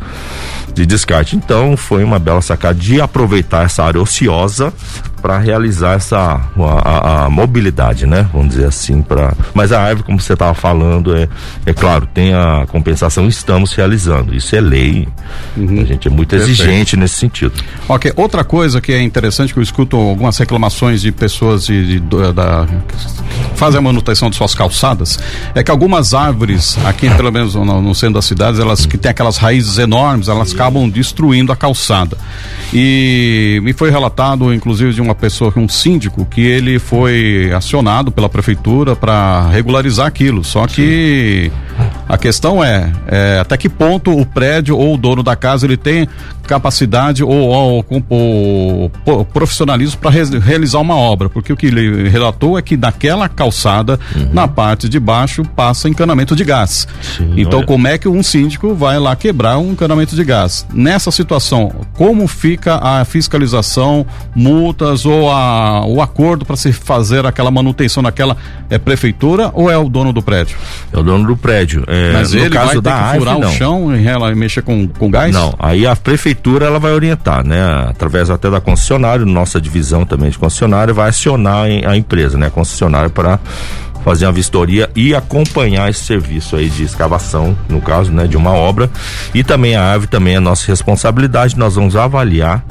de descarte. Então, foi uma bela sacada de aproveitar essa área ociosa para realizar essa a, a, a, mobilidade, né? Vamos dizer assim, para. Mas a árvore, como você estava falando, é, é claro, tem a compensação, estamos realizando. Isso é lei. Uhum. A gente é muito Perfeito. exigente nesse sentido. Ok, outra coisa que é interessante que eu escuto algumas reclamações de pessoas de, de, de da fazem a manutenção de suas calçadas é que algumas árvores aqui, pelo menos no, no centro das cidades, elas que têm aquelas raízes enormes, elas acabam destruindo a calçada. E me foi relatado, inclusive, de uma pessoa, um síndico, que ele foi acionado pela prefeitura para regularizar aquilo. Só que a questão é, é, até que ponto o prédio ou o dono da casa ele tem capacidade ou, ou, ou, ou profissionalismo para re, realizar uma obra, porque o que ele relatou é que daquela calçada, uhum. na parte de baixo, passa encanamento de gás. Sim, então, olha. como é que um síndico vai lá quebrar um encanamento de gás? Nessa situação, como fica a fiscalização, multas ou a, o acordo para se fazer aquela manutenção naquela é prefeitura ou é o dono do prédio? É o dono do prédio. É, Mas no ele caso vai da ter que furar o chão e mexer com, com gás? Não, aí a prefeitura ela vai orientar, né? Através até da concessionária, nossa divisão também de concessionária vai acionar a empresa, né? A concessionária para fazer uma vistoria e acompanhar esse serviço aí de escavação, no caso, né, de uma obra. E também a árvore também é nossa responsabilidade, nós vamos avaliar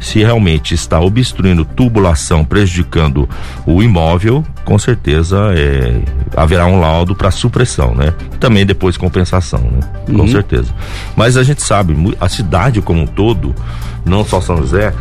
se realmente está obstruindo tubulação, prejudicando o imóvel, com certeza é, haverá um laudo para supressão, né? Também depois compensação, né? Com Uhum. certeza. Mas a gente sabe, a cidade como um todo, não só São José,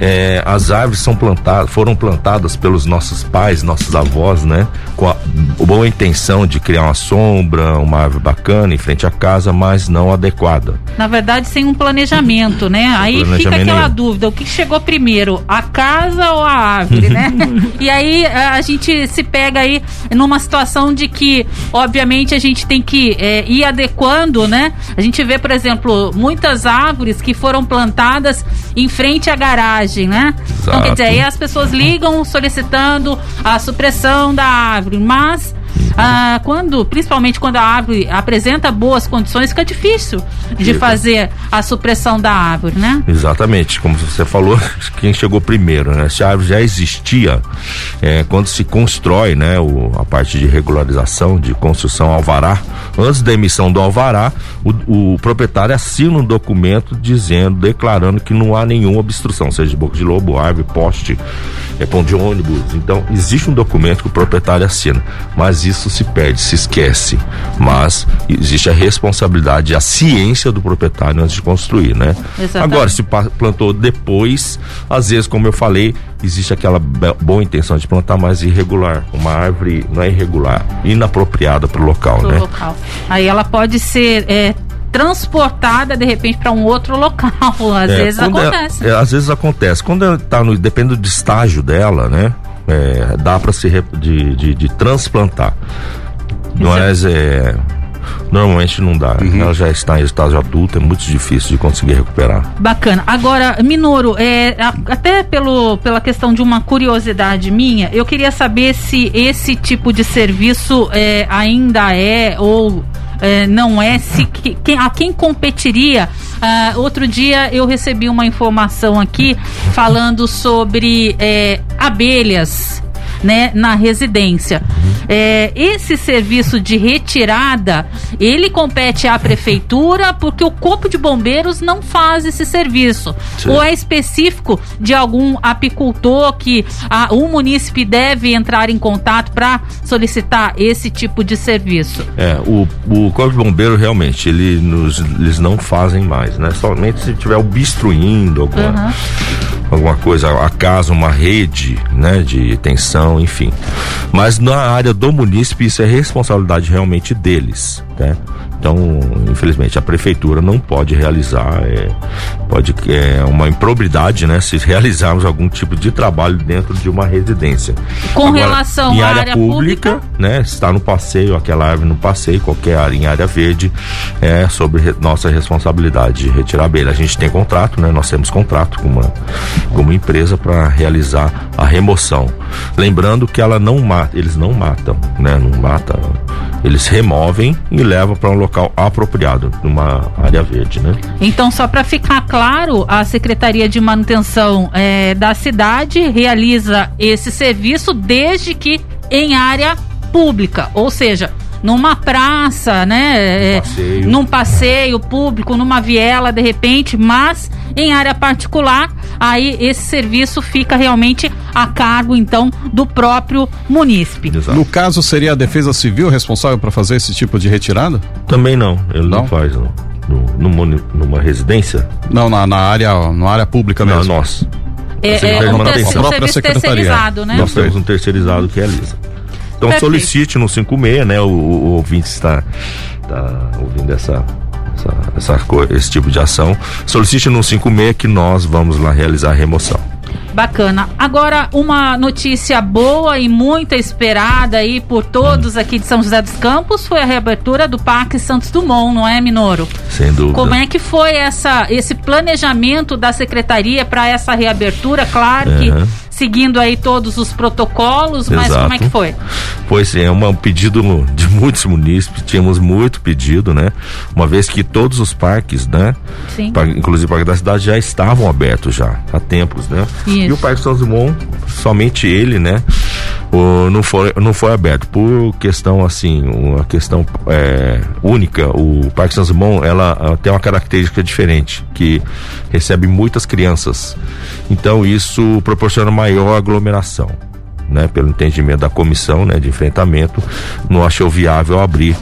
é, as árvores são plantadas, foram plantadas pelos nossos pais, nossos avós, né? Com a boa intenção de criar uma sombra, uma árvore bacana em frente à casa, mas não adequada. Na verdade, sem um planejamento, né? Aí fica planejamento aquela nenhum. dúvida: o que chegou primeiro, a casa ou a árvore, né? e aí a a gente se pega aí numa situação de que, obviamente, a gente tem que é, ir adequando, né? A gente vê, por exemplo, muitas árvores que foram plantadas em frente à garagem, né? Então, quer Exato. dizer, aí as pessoas ligam solicitando a supressão da árvore, mas ah, quando, principalmente quando a árvore apresenta boas condições, fica difícil de fazer a supressão da árvore, né? Exatamente, como você falou, quem chegou primeiro, né? Se a árvore já existia, é, quando se constrói, né, o, a parte de regularização, de construção alvará, antes da emissão do alvará, o, o proprietário assina um documento dizendo, declarando que não há nenhuma obstrução, seja de boca de lobo, árvore, poste, é, ponto de ônibus. Então, existe um documento que o proprietário assina, mas isso se perde, se esquece. Mas existe a responsabilidade, a ciência do proprietário antes de construir, né? Exatamente. Agora, se plantou depois, às vezes, como eu falei, existe aquela boa intenção de plantar, mas irregular. Uma árvore não é irregular, inapropriada para o local, Pro né? local. Aí ela pode ser é, transportada de repente para um outro local. Às É, vezes é- acontece. é, às vezes acontece. Quando ela tá no, depende do estágio dela, né? É, dá para se de, de, de transplantar. Mas é, normalmente não dá. Ela já está em estágio adulto, é muito difícil de conseguir recuperar. Bacana. Agora, Minoro, é, até pelo, pela questão de uma curiosidade minha, eu queria saber se esse tipo de serviço é, ainda é ou é, não é, se que- quem- a quem competiria. Ah, outro dia eu recebi uma informação aqui falando sobre é, abelhas. Né, na residência. É, esse serviço de retirada, ele compete à prefeitura porque o corpo de bombeiros não faz esse serviço. Sim. Ou é específico de algum apicultor que a, o munícipe deve entrar em contato para solicitar esse tipo de serviço? É, o, o Corpo de Bombeiro realmente, ele nos, eles não fazem mais, né? Somente se tiver obstruindo alguma, Aham. alguma coisa, a casa, uma rede, né, de tensão, enfim. Mas na área do munícipe isso é responsabilidade realmente deles, né? Então, infelizmente, a prefeitura não pode realizar, é, pode é uma improbidade, né, se realizarmos algum tipo de trabalho dentro de uma residência. Com relação em à área, área pública, pública? né, está no passeio, aquela árvore no passeio, qualquer área em área verde, é sobre re- nossa responsabilidade de retirar a abelha. A gente tem contrato, né, nós temos contrato com uma, com uma empresa para realizar a remoção. Lembrando que ela não mata, eles não matam, né, não matam, eles removem e levam para um local apropriado, numa área verde, né? Então, só para ficar claro, a Secretaria de Manutenção eh, da cidade realiza esse serviço desde que em área pública, ou seja, numa praça, né, eh, passeio. num passeio público, numa viela, de repente, mas em área particular, aí esse serviço fica realmente a cargo, então, do próprio munícipe. Exato. No caso, seria a Defesa Civil responsável para fazer esse tipo de retirada? Também não, ele não, Não? faz, não. No, muni- numa residência? Não, na, na área, na área pública Não, mesmo. nós. É, é de um, ter- um A serviço terceirizado, né? Nós temos um terceirizado que realiza. Então Perfeito. solicite no 56, né? O, o ouvinte está, está ouvindo essa, essa, essa esse tipo de ação. Solicite no 56 que nós vamos lá realizar a remoção. Bacana. Agora, uma notícia boa e muito esperada aí por todos aqui de São José dos Campos foi a reabertura do Parque Santos Dumont, não é, Minoro? Sem dúvida. Como é que foi essa, esse planejamento da secretaria para essa reabertura? Claro que Aham. seguindo aí todos os protocolos, mas Exato. como é que foi? Pois é, é um pedido de muitos munícipes, tínhamos muito pedido, né? Uma vez que todos os parques, né? Sim. Inclusive o Parque da Cidade, já estavam abertos já, há tempos, né? Isso. E o Parque São Dumont, somente ele, né? o, não, foi, não foi aberto. Por questão, assim, uma questão é, única, o Parque São Simão, ela, ela tem uma característica diferente, que recebe muitas crianças. Então, isso proporciona maior aglomeração né, pelo entendimento da comissão né, de enfrentamento, não achou viável abrir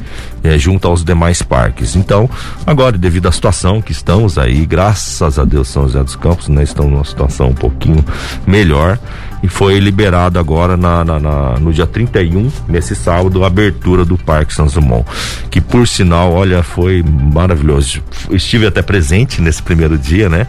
é, junto aos demais parques. Então, agora, devido à situação que estamos aí, graças a Deus, São José dos Campos, né, estão numa situação um pouquinho melhor e foi liberado agora na, na, na, no dia 31, nesse sábado, a abertura do Parque Simão, que por sinal, olha, foi maravilhoso. Estive até presente nesse primeiro dia, né?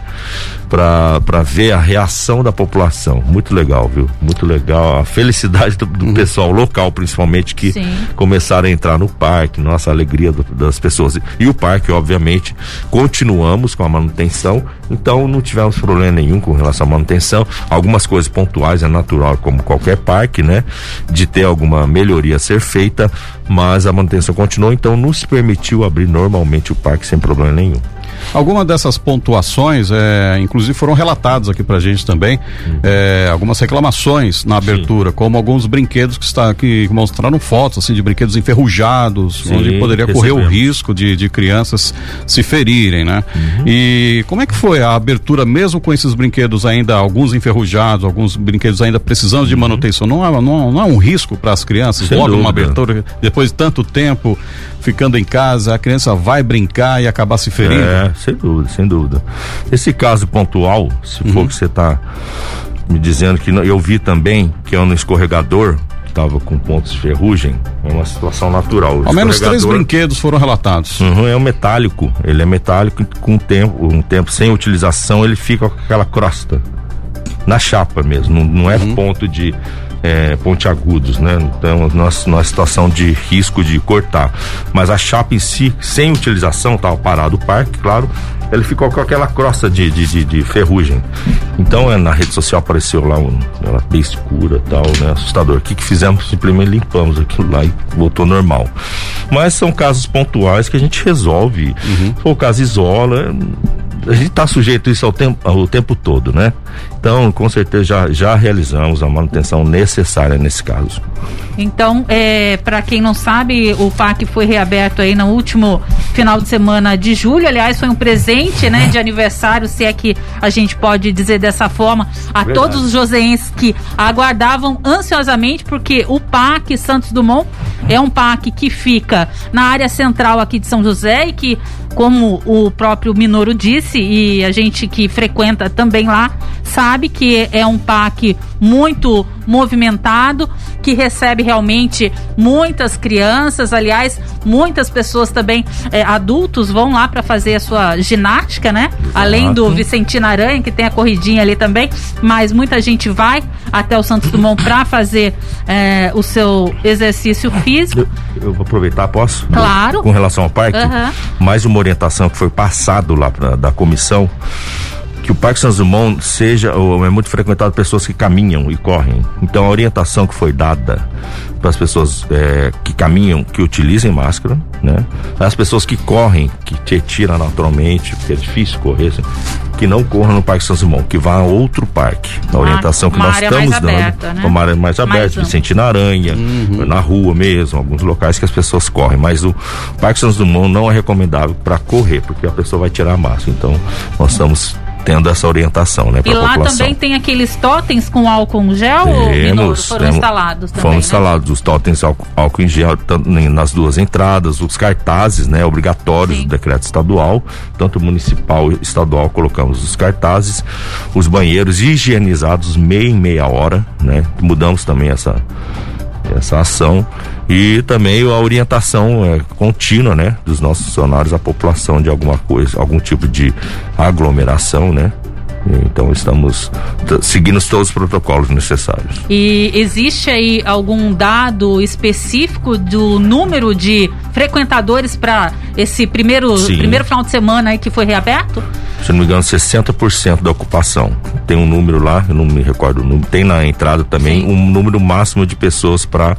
Para ver a reação da população. Muito legal, viu? Muito legal. A felicidade do, do uhum. pessoal local, principalmente, que Sim. começaram a entrar no parque. Nossa, a alegria do, das pessoas. E o parque, obviamente, continuamos com a manutenção. Então, não tivemos problema nenhum com relação à manutenção. Algumas coisas pontuais é natural, como qualquer parque, né? De ter alguma melhoria a ser feita, mas a manutenção continuou. Então, nos permitiu abrir normalmente o parque sem problema nenhum. Alguma dessas pontuações, é, inclusive, foram relatadas aqui pra gente também, uhum. é, algumas reclamações na abertura, Sim. como alguns brinquedos que, está, que mostraram fotos assim, de brinquedos enferrujados, Sim, onde poderia correr o risco de, de crianças se ferirem, né? Uhum. E como é que foi a abertura, mesmo com esses brinquedos ainda, alguns enferrujados, alguns brinquedos ainda precisando de uhum. manutenção? Não é, não, não é um risco para as crianças? Sem logo uma abertura, depois de tanto tempo ficando em casa, a criança vai brincar e acabar se ferindo? É, sem dúvida, sem dúvida. Esse caso pontual, se uhum. for que você está me dizendo que eu vi também que é um escorregador estava com pontos de ferrugem, é uma situação natural. Ao menos três brinquedos foram relatados. Uhum, é um metálico, ele é metálico com um tempo, um tempo sem utilização, ele fica com aquela crosta na chapa mesmo, não, não é uhum. ponto de é, pontiagudos, né? Então, nós, numa situação de risco de cortar. Mas a chapa em si, sem utilização, estava parado o parque, claro, ele ficou com aquela crosta de, de, de, de ferrugem. Então, é, na rede social apareceu lá um, ela bem escura tal, né? Assustador. O que, que fizemos? Simplesmente limpamos aquilo lá e voltou normal. Mas são casos pontuais que a gente resolve. Uhum. For o caso isola, a gente está sujeito a isso ao tempo, ao tempo todo, né? Então, com certeza já, já realizamos a manutenção necessária nesse caso. Então, é, para quem não sabe, o parque foi reaberto aí no último final de semana de julho. Aliás, foi um presente, né, de aniversário, se é que a gente pode dizer dessa forma, a Verdade. todos os joseenses que aguardavam ansiosamente, porque o Parque Santos Dumont é um parque que fica na área central aqui de São José e que como o próprio Minoro disse, e a gente que frequenta também lá, sabe que é um parque muito movimentado, que recebe realmente muitas crianças, aliás, muitas pessoas também, é, adultos, vão lá para fazer a sua ginástica, né? Exato. Além do Vicentino Aranha, que tem a corridinha ali também, mas muita gente vai até o Santos Dumont para fazer é, o seu exercício físico. Eu, eu, vou aproveitar, posso? Claro. Com relação ao parque, uhum. mais uma orientação que foi passado lá pra, da comissão que o Parque São Dumont seja ou é muito frequentado por pessoas que caminham e correm. Então a orientação que foi dada para as pessoas é, que caminham, que utilizem máscara, né? As pessoas que correm, que te tiram naturalmente, porque é difícil correr, assim, que não corram no Parque São Simão, que vá a outro parque. A orientação que nós estamos dando, aberta, né? uma área mais aberta, mais um. Aranha, uhum. na rua mesmo, alguns locais que as pessoas correm, mas o Parque São Dumont não é recomendável para correr, porque a pessoa vai tirar a máscara. Então, nós estamos tendo essa orientação, né? E lá população. também tem aqueles totens com álcool em gel temos, foram temos, instalados também, Foram né? instalados os totens álcool, álcool em gel nas duas entradas, os cartazes, né? Obrigatórios Sim. do decreto estadual, tanto municipal e estadual colocamos os cartazes, os banheiros higienizados meia em meia hora, né? Mudamos também essa essa ação e também a orientação é, contínua, né, dos nossos funcionários à população de alguma coisa, algum tipo de aglomeração, né? Então estamos seguindo todos os protocolos necessários. E existe aí algum dado específico do número de frequentadores para esse primeiro, primeiro final de semana aí que foi reaberto? Se não me engano, 60% da ocupação. Tem um número lá, eu não me recordo o número, tem na entrada também Sim. um número máximo de pessoas para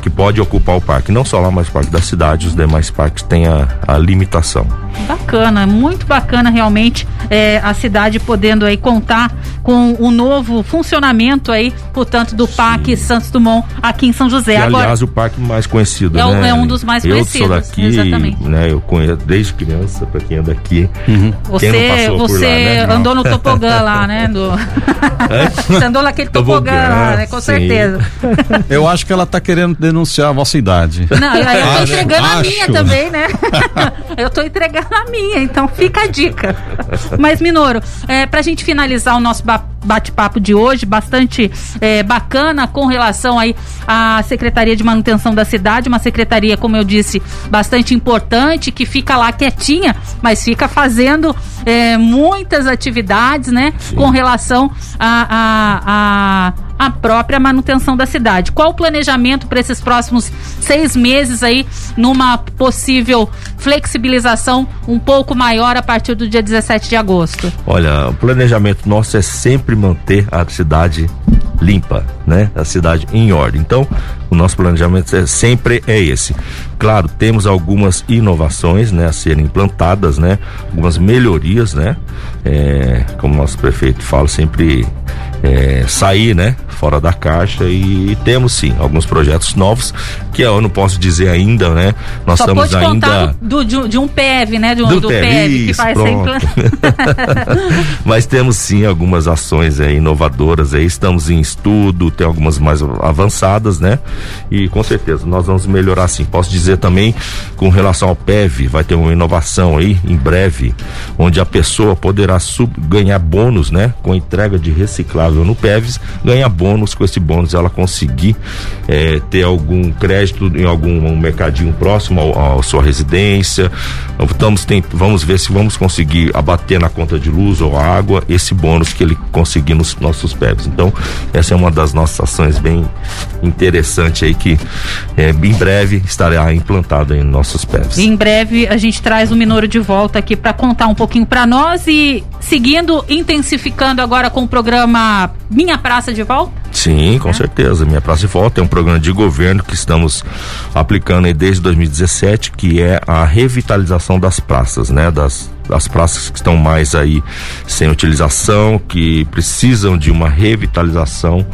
que pode ocupar o parque. Não só lá, mas o parque da cidade, os demais parques têm a, a limitação. Bacana, muito bacana realmente é, a cidade podendo aí contar com o novo funcionamento aí, portanto, do Parque Sim. Santos Dumont aqui em São José. Que, Agora, aliás, o parque mais conhecido, é, né? É um dos mais eu conhecidos. Eu sou daqui, exatamente. né? Eu conheço desde criança, para quem é daqui. Uhum. Você, você lá, né? andou no topogã lá, né? Do... você andou naquele topogã, lá, né? Com sim. certeza. Eu acho que ela tá querendo denunciar a vossa idade. Não, eu, eu tô entregando a minha também, né? eu tô entregando a minha, então fica a dica. Mas, Minoro, é, pra gente finalizar o nosso bate-papo de hoje, bastante é, bacana com relação aí à Secretaria de Manutenção da Cidade, uma secretaria, como eu disse, bastante importante, que fica lá quietinha, mas fica fazendo é, muitas atividades, né, Sim. com relação a, a, a a própria manutenção da cidade. Qual o planejamento para esses próximos seis meses aí, numa possível flexibilização um pouco maior a partir do dia 17 de agosto? Olha, o planejamento nosso é sempre manter a cidade limpa, né? A cidade em ordem. Então, o nosso planejamento é, sempre é esse. Claro, temos algumas inovações, né, a serem implantadas, né? Algumas melhorias, né? É, como nosso prefeito fala, sempre é, sair, né? Fora da caixa e temos sim alguns projetos novos que eu não posso dizer ainda, né? Nós Só estamos ainda do, do, de um PEV, né? Do, do, do PEV, que faz. Mas temos sim algumas ações aí, inovadoras aí, estamos em estudo, tem algumas mais avançadas, né? E com certeza nós vamos melhorar sim. Posso dizer também com relação ao PEV, vai ter uma inovação aí em breve, onde a pessoa poderá sub, ganhar bônus, né? Com entrega de reciclável no PEVs, ganha bônus com esse bônus ela conseguir é, ter algum crédito em algum um mercadinho próximo à sua residência. Tem, vamos ver se vamos conseguir abater na conta de luz ou água esse bônus que ele conseguir nos nossos PEVs. Então, essa é uma das nossas ações bem interessante aí que é, em breve estará implantado em nossos PEVs. Em breve a gente traz o Minoro de volta aqui para contar um pouquinho para nós e seguindo intensificando agora com o programa Minha Praça de Volta. Sim, com é. certeza. Minha Praça de Volta é um programa de governo que estamos aplicando aí desde 2017, que é a revitalização das praças, né? Das as praças que estão mais aí sem utilização, que precisam de uma revitalização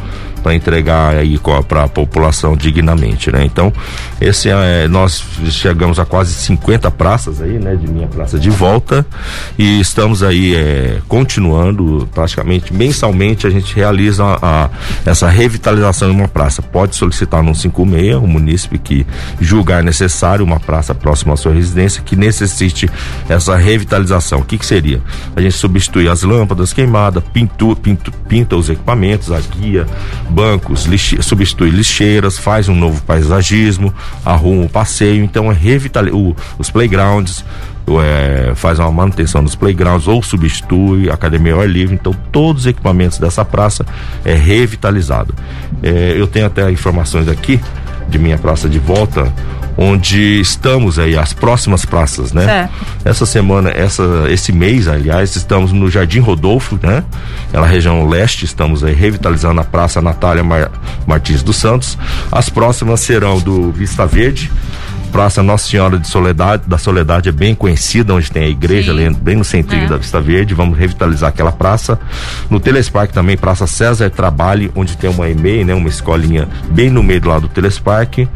para entregar aí para a população dignamente, né? Então, esse é, nós chegamos a quase 50 praças aí, né, de minha praça de volta e estamos aí é, continuando praticamente mensalmente a gente realiza a, a, essa revitalização de uma praça. Pode solicitar no 56 o munícipe que julgar necessário uma praça próxima à sua residência que necessite essa revitalização. O que, que seria? A gente substitui as lâmpadas queimadas, pintu, pintu, pinta os equipamentos, a guia, bancos, lixe, substitui lixeiras, faz um novo paisagismo, arruma o passeio, então é revitalizar os playgrounds, é, faz uma manutenção dos playgrounds ou substitui a academia ao ar livre. Então, todos os equipamentos dessa praça é revitalizado. É, eu tenho até informações aqui de minha praça de volta onde estamos aí, as próximas praças, né? Certo. Essa semana, essa, esse mês, aliás, estamos no Jardim Rodolfo, né? Ela região leste, estamos aí revitalizando a Praça Natália Mar Martins dos Santos. As próximas serão do Vista Verde, Praça Nossa Senhora de Soledade, da Soledade é bem conhecida, onde tem a igreja, ali, bem no centrinho é. da Vista Verde. Vamos revitalizar aquela praça. No Telespark também, Praça César Trabalhe, onde tem uma EMEI, né? Uma escolinha bem no meio do lado do Telespark.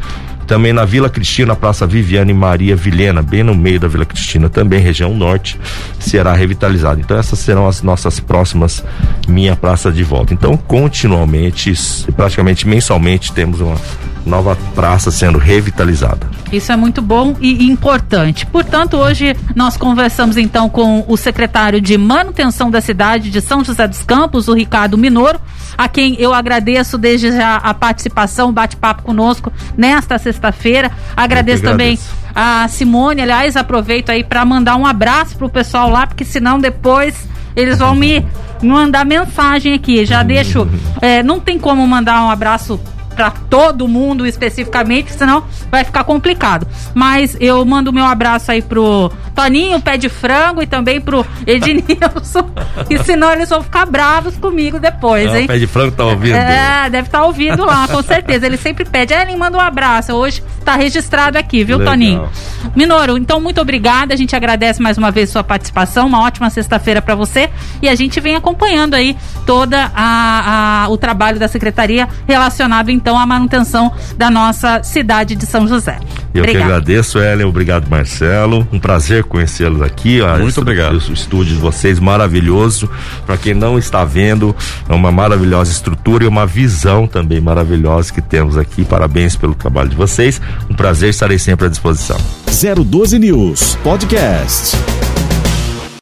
Também na Vila Cristina, Praça Viviane Maria Vilhena, bem no meio da Vila Cristina, também região norte, será revitalizada. Então essas serão as nossas próximas minha praça de volta. Então, continuamente, praticamente mensalmente, temos uma nova praça sendo revitalizada. Isso é muito bom e importante. Portanto, hoje nós conversamos então com o secretário de manutenção da cidade de São José dos Campos, o Ricardo Minoro, a quem eu agradeço desde já a participação, bate-papo conosco nesta sexta-feira. Agradeço também a Simone, aliás, aproveito aí para mandar um abraço pro pessoal lá, porque senão depois eles vão me mandar mensagem aqui. Já deixo, é, não tem como mandar um abraço para todo mundo especificamente, senão vai ficar complicado. Mas eu mando meu abraço aí pro Toninho, pé de frango e também pro Ednilson. e senão eles vão ficar bravos comigo depois, hein? O pé de frango tá ouvindo. É, deve estar tá ouvindo lá, com certeza. Ele sempre pede, Ellen, manda um abraço. Hoje tá registrado aqui, viu, Legal. Toninho? Minoro, então muito obrigada. A gente agradece mais uma vez sua participação. Uma ótima sexta-feira para você. E a gente vem acompanhando aí toda a, a, o trabalho da secretaria relacionado então à manutenção da nossa cidade de São José. Eu Obrigada. que agradeço, Ellen. Obrigado, Marcelo. Um prazer conhecê-los aqui. Muito obrigado. O estúdio de vocês maravilhoso. Para quem não está vendo, é uma maravilhosa estrutura e uma visão também maravilhosa que temos aqui. Parabéns pelo trabalho de vocês. Um prazer, estarei sempre à disposição. 012 News Podcast.